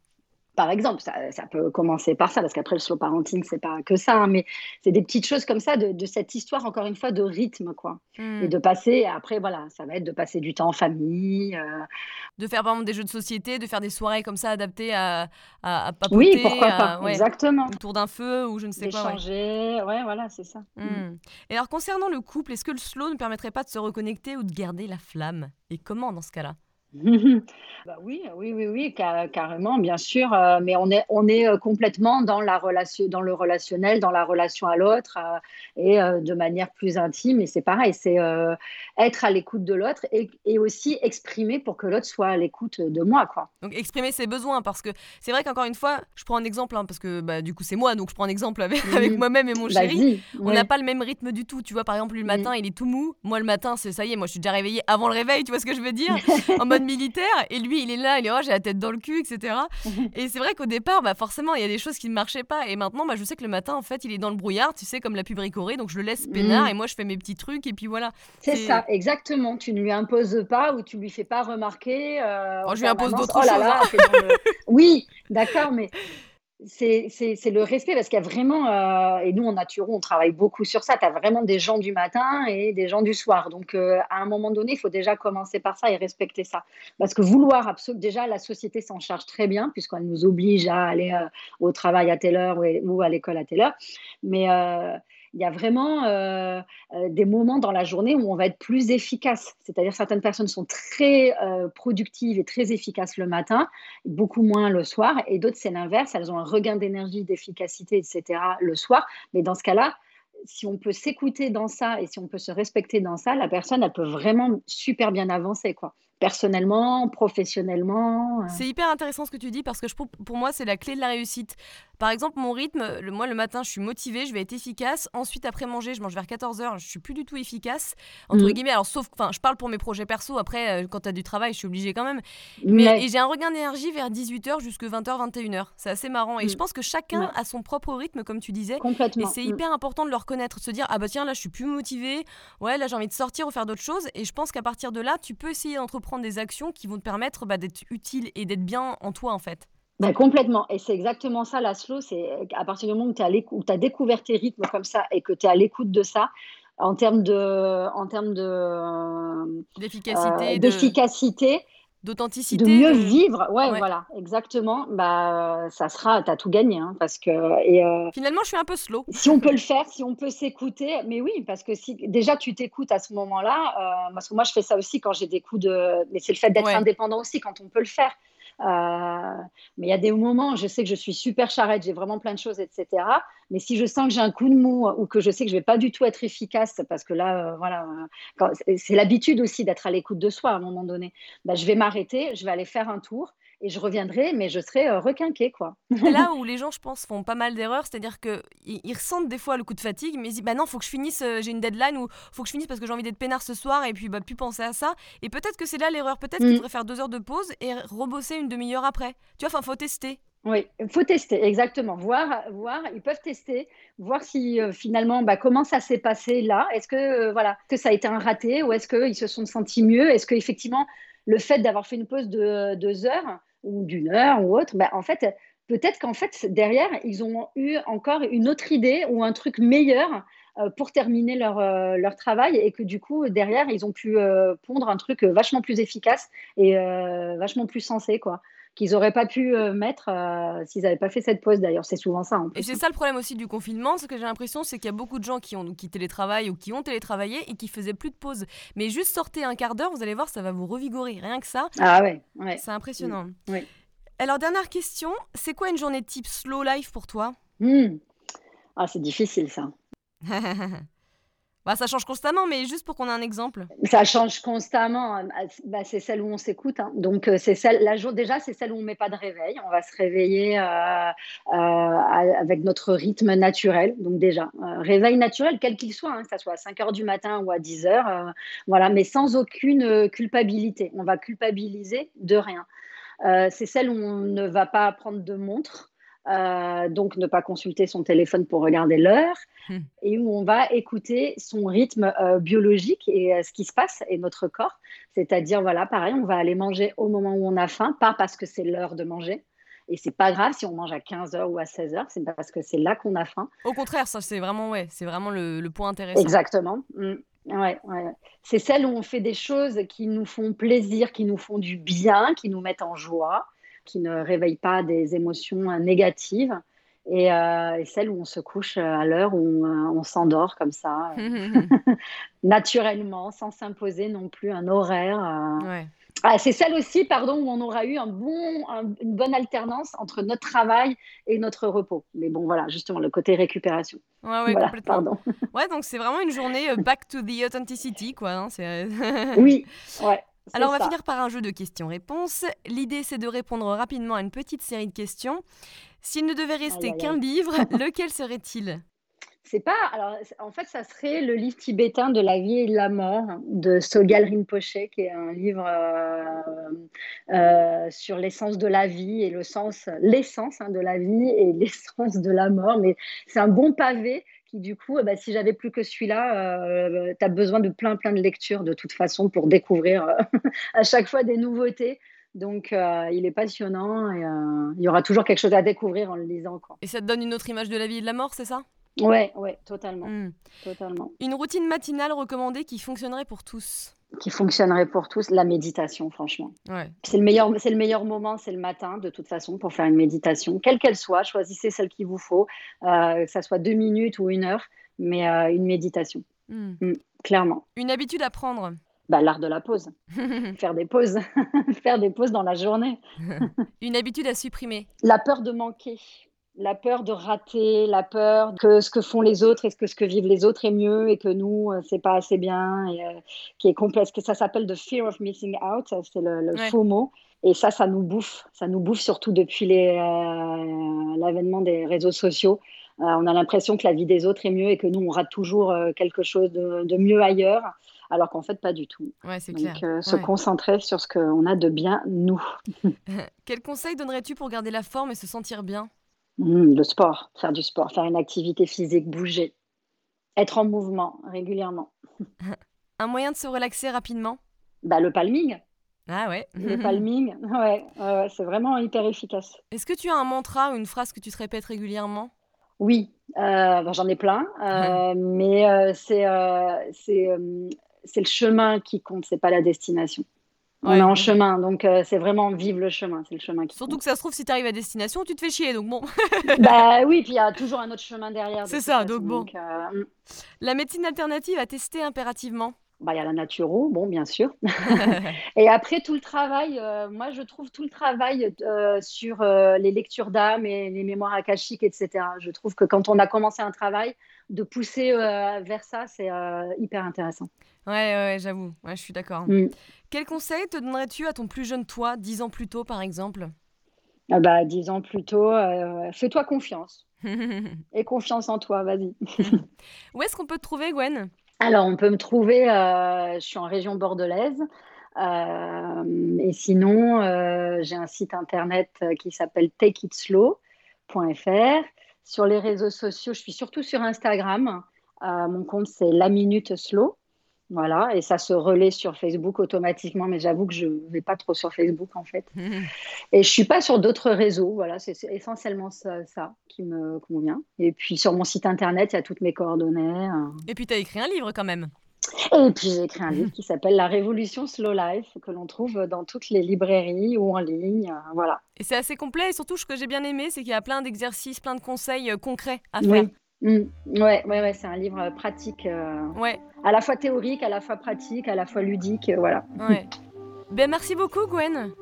par exemple, ça, peut commencer par ça, parce qu'après le slow parenting, c'est pas que ça, hein, mais c'est des petites choses comme ça de, cette histoire, encore une fois, de rythme, quoi. Et hmm. de passer, après, voilà, ça va être de passer du temps en famille. Euh. De faire, par exemple, des jeux de société, de faire des soirées comme ça adaptées à, à, à papoter. Oui, pourquoi pas, exactement. Autour d'un feu ou je ne sais quoi. D'échanger, ouais. voilà, c'est ça. Hmm. Et alors, concernant le couple, est-ce que le slow ne permettrait pas de se reconnecter ou de garder la flamme? Et comment dans ce cas-là? Bah oui, oui, oui, oui, carrément, bien sûr. Euh, mais on est, on est euh, complètement dans la relation, dans le relationnel, dans la relation à l'autre, euh, et de manière plus intime. Et c'est pareil, c'est être à l'écoute de l'autre et, et, aussi exprimer pour que l'autre soit à l'écoute de moi, quoi. Donc exprimer ses besoins, parce que c'est vrai qu'encore une fois, je prends un exemple, hein, parce que bah, du coup c'est moi, donc je prends un exemple avec, avec moi-même et mon chéri. On n'a pas le même rythme du tout. Tu vois, par exemple, lui le matin, il est tout mou. Moi le matin, c'est ça y est, moi je suis déjà réveillée avant le réveil. Tu vois ce que je veux dire? En mode militaire et lui il est là, il est oh j'ai la tête dans le cul, etc. et c'est vrai qu'au départ, bah forcément il y a des choses qui ne marchaient pas et maintenant bah, je sais que le matin en fait il est dans le brouillard, tu sais comme la pub donc je le laisse peinard mm. et moi je fais mes petits trucs et puis voilà. C'est ça, exactement. Tu ne lui imposes pas ou tu lui fais pas remarquer. Euh, oh, je lui impose d'autres oh choses. Là hein. Oui, d'accord, mais c'est le respect parce qu'il y a vraiment, euh, et nous en Naturo, on travaille beaucoup sur ça, tu as vraiment des gens du matin et des gens du soir. Donc euh, à un moment donné, il faut déjà commencer par ça et respecter ça. Parce que vouloir absolument, déjà la société s'en charge très bien puisqu'elle nous oblige à aller euh, au travail à telle heure ou, à l'école à telle heure. Mais il y a vraiment euh, euh, des moments dans la journée où on va être plus efficace. C'est-à-dire certaines personnes sont très euh, productives et très efficaces le matin, beaucoup moins le soir, et d'autres c'est l'inverse, elles ont un regain d'énergie, d'efficacité, etc. le soir. Mais dans ce cas-là, si on peut s'écouter dans ça et si on peut se respecter dans ça, la personne, elle peut vraiment super bien avancer, quoi. Personnellement, professionnellement. C'est hyper intéressant ce que tu dis parce que je, pour moi, c'est la clé de la réussite. Par exemple, mon rythme, le, moi le matin, je suis motivée, je vais être efficace. Ensuite, après manger, je mange vers 14h, je suis plus du tout efficace. Entre mm. guillemets, alors sauf, enfin, je parle pour mes projets perso. Après, euh, quand tu as du travail, je suis obligée quand même. Mais, j'ai un regain d'énergie vers 18h jusqu'à 20h, 21h. C'est assez marrant. Et je mm. pense que chacun a son propre rythme, comme tu disais. Complètement. Et c'est hyper mm. important de le reconnaître, de se dire, ah bah tiens, là, je suis plus motivée. Ouais, là, j'ai envie de sortir ou faire d'autres choses. Et je pense qu'à partir de là, tu peux essayer d'entreprendre des actions qui vont te permettre bah, d'être utile et d'être bien en toi, en fait. Ben, complètement. Et c'est exactement ça, la slow. C'est à partir du moment où tu as découvert tes rythmes comme ça et que tu es à l'écoute de ça, en termes de, en termes de d'efficacité, euh, d'efficacité, d'authenticité, de mieux vivre. Ouais, voilà, exactement. Bah, ça sera, tu as tout gagné, hein, parce que et euh, finalement, je suis un peu slow. Si on peut le faire, si on peut s'écouter, mais oui, parce que si déjà tu t'écoutes à ce moment-là, euh, parce que moi je fais ça aussi quand j'ai des coups de, mais c'est le fait d'être indépendant aussi quand on peut le faire. Euh, mais il y a des moments, je sais que je suis super charrette, j'ai vraiment plein de choses, etc. Mais si je sens que j'ai un coup de mou ou que je sais que je vais pas du tout être efficace, parce que là, euh, voilà, c'est l'habitude aussi d'être à l'écoute de soi à un moment donné, bah, je vais m'arrêter, je vais aller faire un tour et je reviendrai, mais je serai euh, requinquée, quoi. là où les gens, je pense, font pas mal d'erreurs, c'est-à-dire qu'ils ils ressentent des fois le coup de fatigue, mais ils disent, bah non, faut que je finisse, euh, j'ai une deadline, ou faut que je finisse parce que j'ai envie d'être peinard ce soir, et puis bah, plus penser à ça. Et peut-être que c'est là l'erreur, peut-être qu'il mm. faudrait faire deux heures de pause et rebosser une demi-heure après. Tu vois, enfin, faut tester. Oui, il faut tester, exactement. Voir, voir, ils peuvent tester, voir si euh, finalement, bah, comment ça s'est passé là. Est-ce que, voilà, que ça a été un raté ou est-ce qu'ils se sont sentis mieux? Est-ce qu'effectivement, le fait d'avoir fait une pause de deux heures, ou d'une heure ou autre, ben, en fait, peut-être qu'en fait, derrière, ils ont eu encore une autre idée ou un truc meilleur euh, pour terminer leur, euh, leur travail et que du coup, derrière, ils ont pu euh, pondre un truc vachement plus efficace et vachement plus sensé, quoi qu'ils n'auraient pas pu mettre s'ils n'avaient pas fait cette pause d'ailleurs. C'est souvent ça. Et c'est ça le problème aussi du confinement, ce que j'ai l'impression, c'est qu'il y a beaucoup de gens qui ont qui télétravaillent ou qui ont télétravaillé et qui faisaient plus de pause. Mais juste sortez un quart d'heure, vous allez voir, ça va vous revigorer. Rien que ça. Ah ouais. ouais. C'est impressionnant. Oui. Alors dernière question, c'est quoi une journée type slow life pour toi? Hmm. Ah, c'est difficile ça. Bah, ça change constamment, mais juste pour qu'on ait un exemple. Ça change constamment. Bah, c'est- celle où on s'écoute. hein. Donc, euh, c'est celle, la déjà, c'est celle où on met pas de réveil. On va se réveiller euh, euh, avec notre rythme naturel. Donc, déjà, réveil naturel, quel qu'il soit, hein, que ça soit à 5 heures du matin ou à 10 heures. euh, voilà, mais sans aucune culpabilité. On va culpabiliser de rien. C'est celle où on ne va pas prendre de montre. Euh, donc ne pas consulter son téléphone pour regarder l'heure, Hmm. et où on va écouter son rythme euh, biologique et euh, ce qui se passe et notre corps. C'est-à-dire, voilà, pareil, on va aller manger au moment où on a faim, pas parce que c'est l'heure de manger. Et c'est pas grave si on mange à 15h ou à 16h, c'est parce que c'est là qu'on a faim. Au contraire, ça c'est vraiment ouais, c'est vraiment le, le point intéressant. Exactement. Mm. Ouais, ouais. C'est celle où on fait des choses qui nous font plaisir, qui nous font du bien, qui nous mettent en joie, qui ne réveillent pas des émotions euh, négatives. Et, euh, et celle où on se couche euh, à l'heure où on, euh, on s'endort comme ça, naturellement, sans s'imposer non plus un horaire. euh. ouais. Ah, c'est celle aussi, pardon, où on aura eu un bon, un- une bonne alternance entre notre travail et notre repos. Mais bon, voilà, justement, le côté récupération. Ouais, ouais, voilà, complètement. pardon. Ouais, donc c'est vraiment une journée back to the authenticity, quoi. hein, Oui, ouais. Alors on va ça. finir par un jeu de questions-réponses. L'idée c'est de répondre rapidement à une petite série de questions. S'il ne devait rester qu'un livre, lequel serait-il? C'est pas. Alors, en fait, ça serait le livre tibétain de la vie et de la mort de Sogyal Rinpoche, qui est un livre euh, euh, sur l'essence de la vie et le sens, l'essence hein, de la vie et l'essence de la mort. Mais c'est un bon pavé du coup, eh ben, si j'avais plus que celui-là, tu as besoin de plein, plein de lectures de toute façon pour découvrir euh, à chaque fois des nouveautés. Donc, euh, il est passionnant et euh, il y aura toujours quelque chose à découvrir en le lisant. Quoi. Et ça te donne une autre image de la vie et de la mort, c'est ça? Ouais, ouais, totalement, Hmm. totalement. Une routine matinale recommandée qui fonctionnerait pour tous? Qui fonctionnerait pour tous, la méditation, franchement. Ouais. C'est le meilleur, c'est le meilleur moment, c'est le matin, de toute façon, pour faire une méditation, quelle qu'elle soit. Choisissez celle qu'il vous faut, euh, que ça soit deux minutes ou une heure, mais euh, une méditation, Hmm. clairement. Une habitude à prendre Bah, L'art de la pause, faire des pauses, faire des pauses dans la journée. Une habitude à supprimer La peur de manquer, la peur de rater, la peur que ce que font les autres et ce que ce que vivent les autres est mieux et que nous, euh, c'est pas assez bien, et, euh, qui est complexe, que ça s'appelle the fear of missing out, c'est le, le Ouais. faux mot. Et ça, ça nous bouffe, ça nous bouffe surtout depuis euh, l'avènement des réseaux sociaux. Euh, on a l'impression que la vie des autres est mieux et que nous, on rate toujours quelque chose de, de mieux ailleurs, alors qu'en fait, pas du tout. Ouais, c'est clair. Donc, euh, se Ouais. concentrer sur ce qu'on a de bien, nous. Quel conseil donnerais-tu pour garder la forme et se sentir bien? Mm, le sport, faire du sport, faire une activité physique, bouger, être en mouvement régulièrement. Un moyen de se relaxer rapidement? Bah, le palming, Ah ouais. le palming, ouais, c'est vraiment hyper efficace. Est-ce que tu as un mantra ou une phrase que tu te répètes régulièrement? Oui, euh, bon, j'en ai plein, euh, mais euh, c'est c'est le chemin qui compte, c'est pas la destination. On Ouais. est en chemin, donc euh, c'est vraiment vivre le chemin, c'est le chemin qui Surtout que ça se trouve, si tu arrives à destination, tu te fais chier. Donc bon. Bah oui, puis il y a toujours un autre chemin derrière. de C'est ça, façon, donc bon. euh, mm. la médecine alternative à tester impérativement? bah, il y a la naturo, bon, bien sûr. Et après, tout le travail, euh, moi, je trouve tout le travail euh, sur euh, les lectures d'âme et les mémoires akashiques, etc. Je trouve que quand on a commencé un travail, de pousser vers ça, c'est hyper intéressant. Ouais, ouais, ouais, j'avoue. Ouais, je suis d'accord. Mm. Quel conseil te donnerais-tu à ton plus jeune toi, dix ans plus tôt par exemple? Ah bah, dix ans plus tôt, euh, fais-toi confiance. Et confiance en toi, vas-y. Où est-ce qu'on peut te trouver, Gwen? Alors, on peut me trouver, euh, je suis en région bordelaise. Euh, et sinon, j'ai un site internet qui s'appelle takeitslow.fr. Sur les réseaux sociaux, je suis surtout sur Instagram. Mon compte, c'est La Minute Slow. Voilà, et ça se relaie sur Facebook automatiquement, mais j'avoue que je ne vais pas trop sur Facebook en fait. Et je suis pas sur d'autres réseaux, voilà, c'est essentiellement ça, ça qui me convient. Et puis sur mon site internet, il y a toutes mes coordonnées. euh. Et puis, tu as écrit un livre quand même. Et puis j'ai écrit un livre qui s'appelle La Révolution Slow Life, que l'on trouve dans toutes les librairies ou en ligne. euh, voilà. Et c'est assez complet. Et surtout, ce que j'ai bien aimé, c'est qu'il y a plein d'exercices, plein de conseils euh, concrets à faire. Oui. Mm. Ouais, ouais, ouais, c'est un livre pratique, euh, Ouais, à la fois théorique, à la fois pratique, à la fois ludique, euh, voilà. ouais. ben, merci beaucoup, Gwen.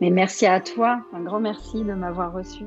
Mais merci à toi, un grand merci de m'avoir reçu.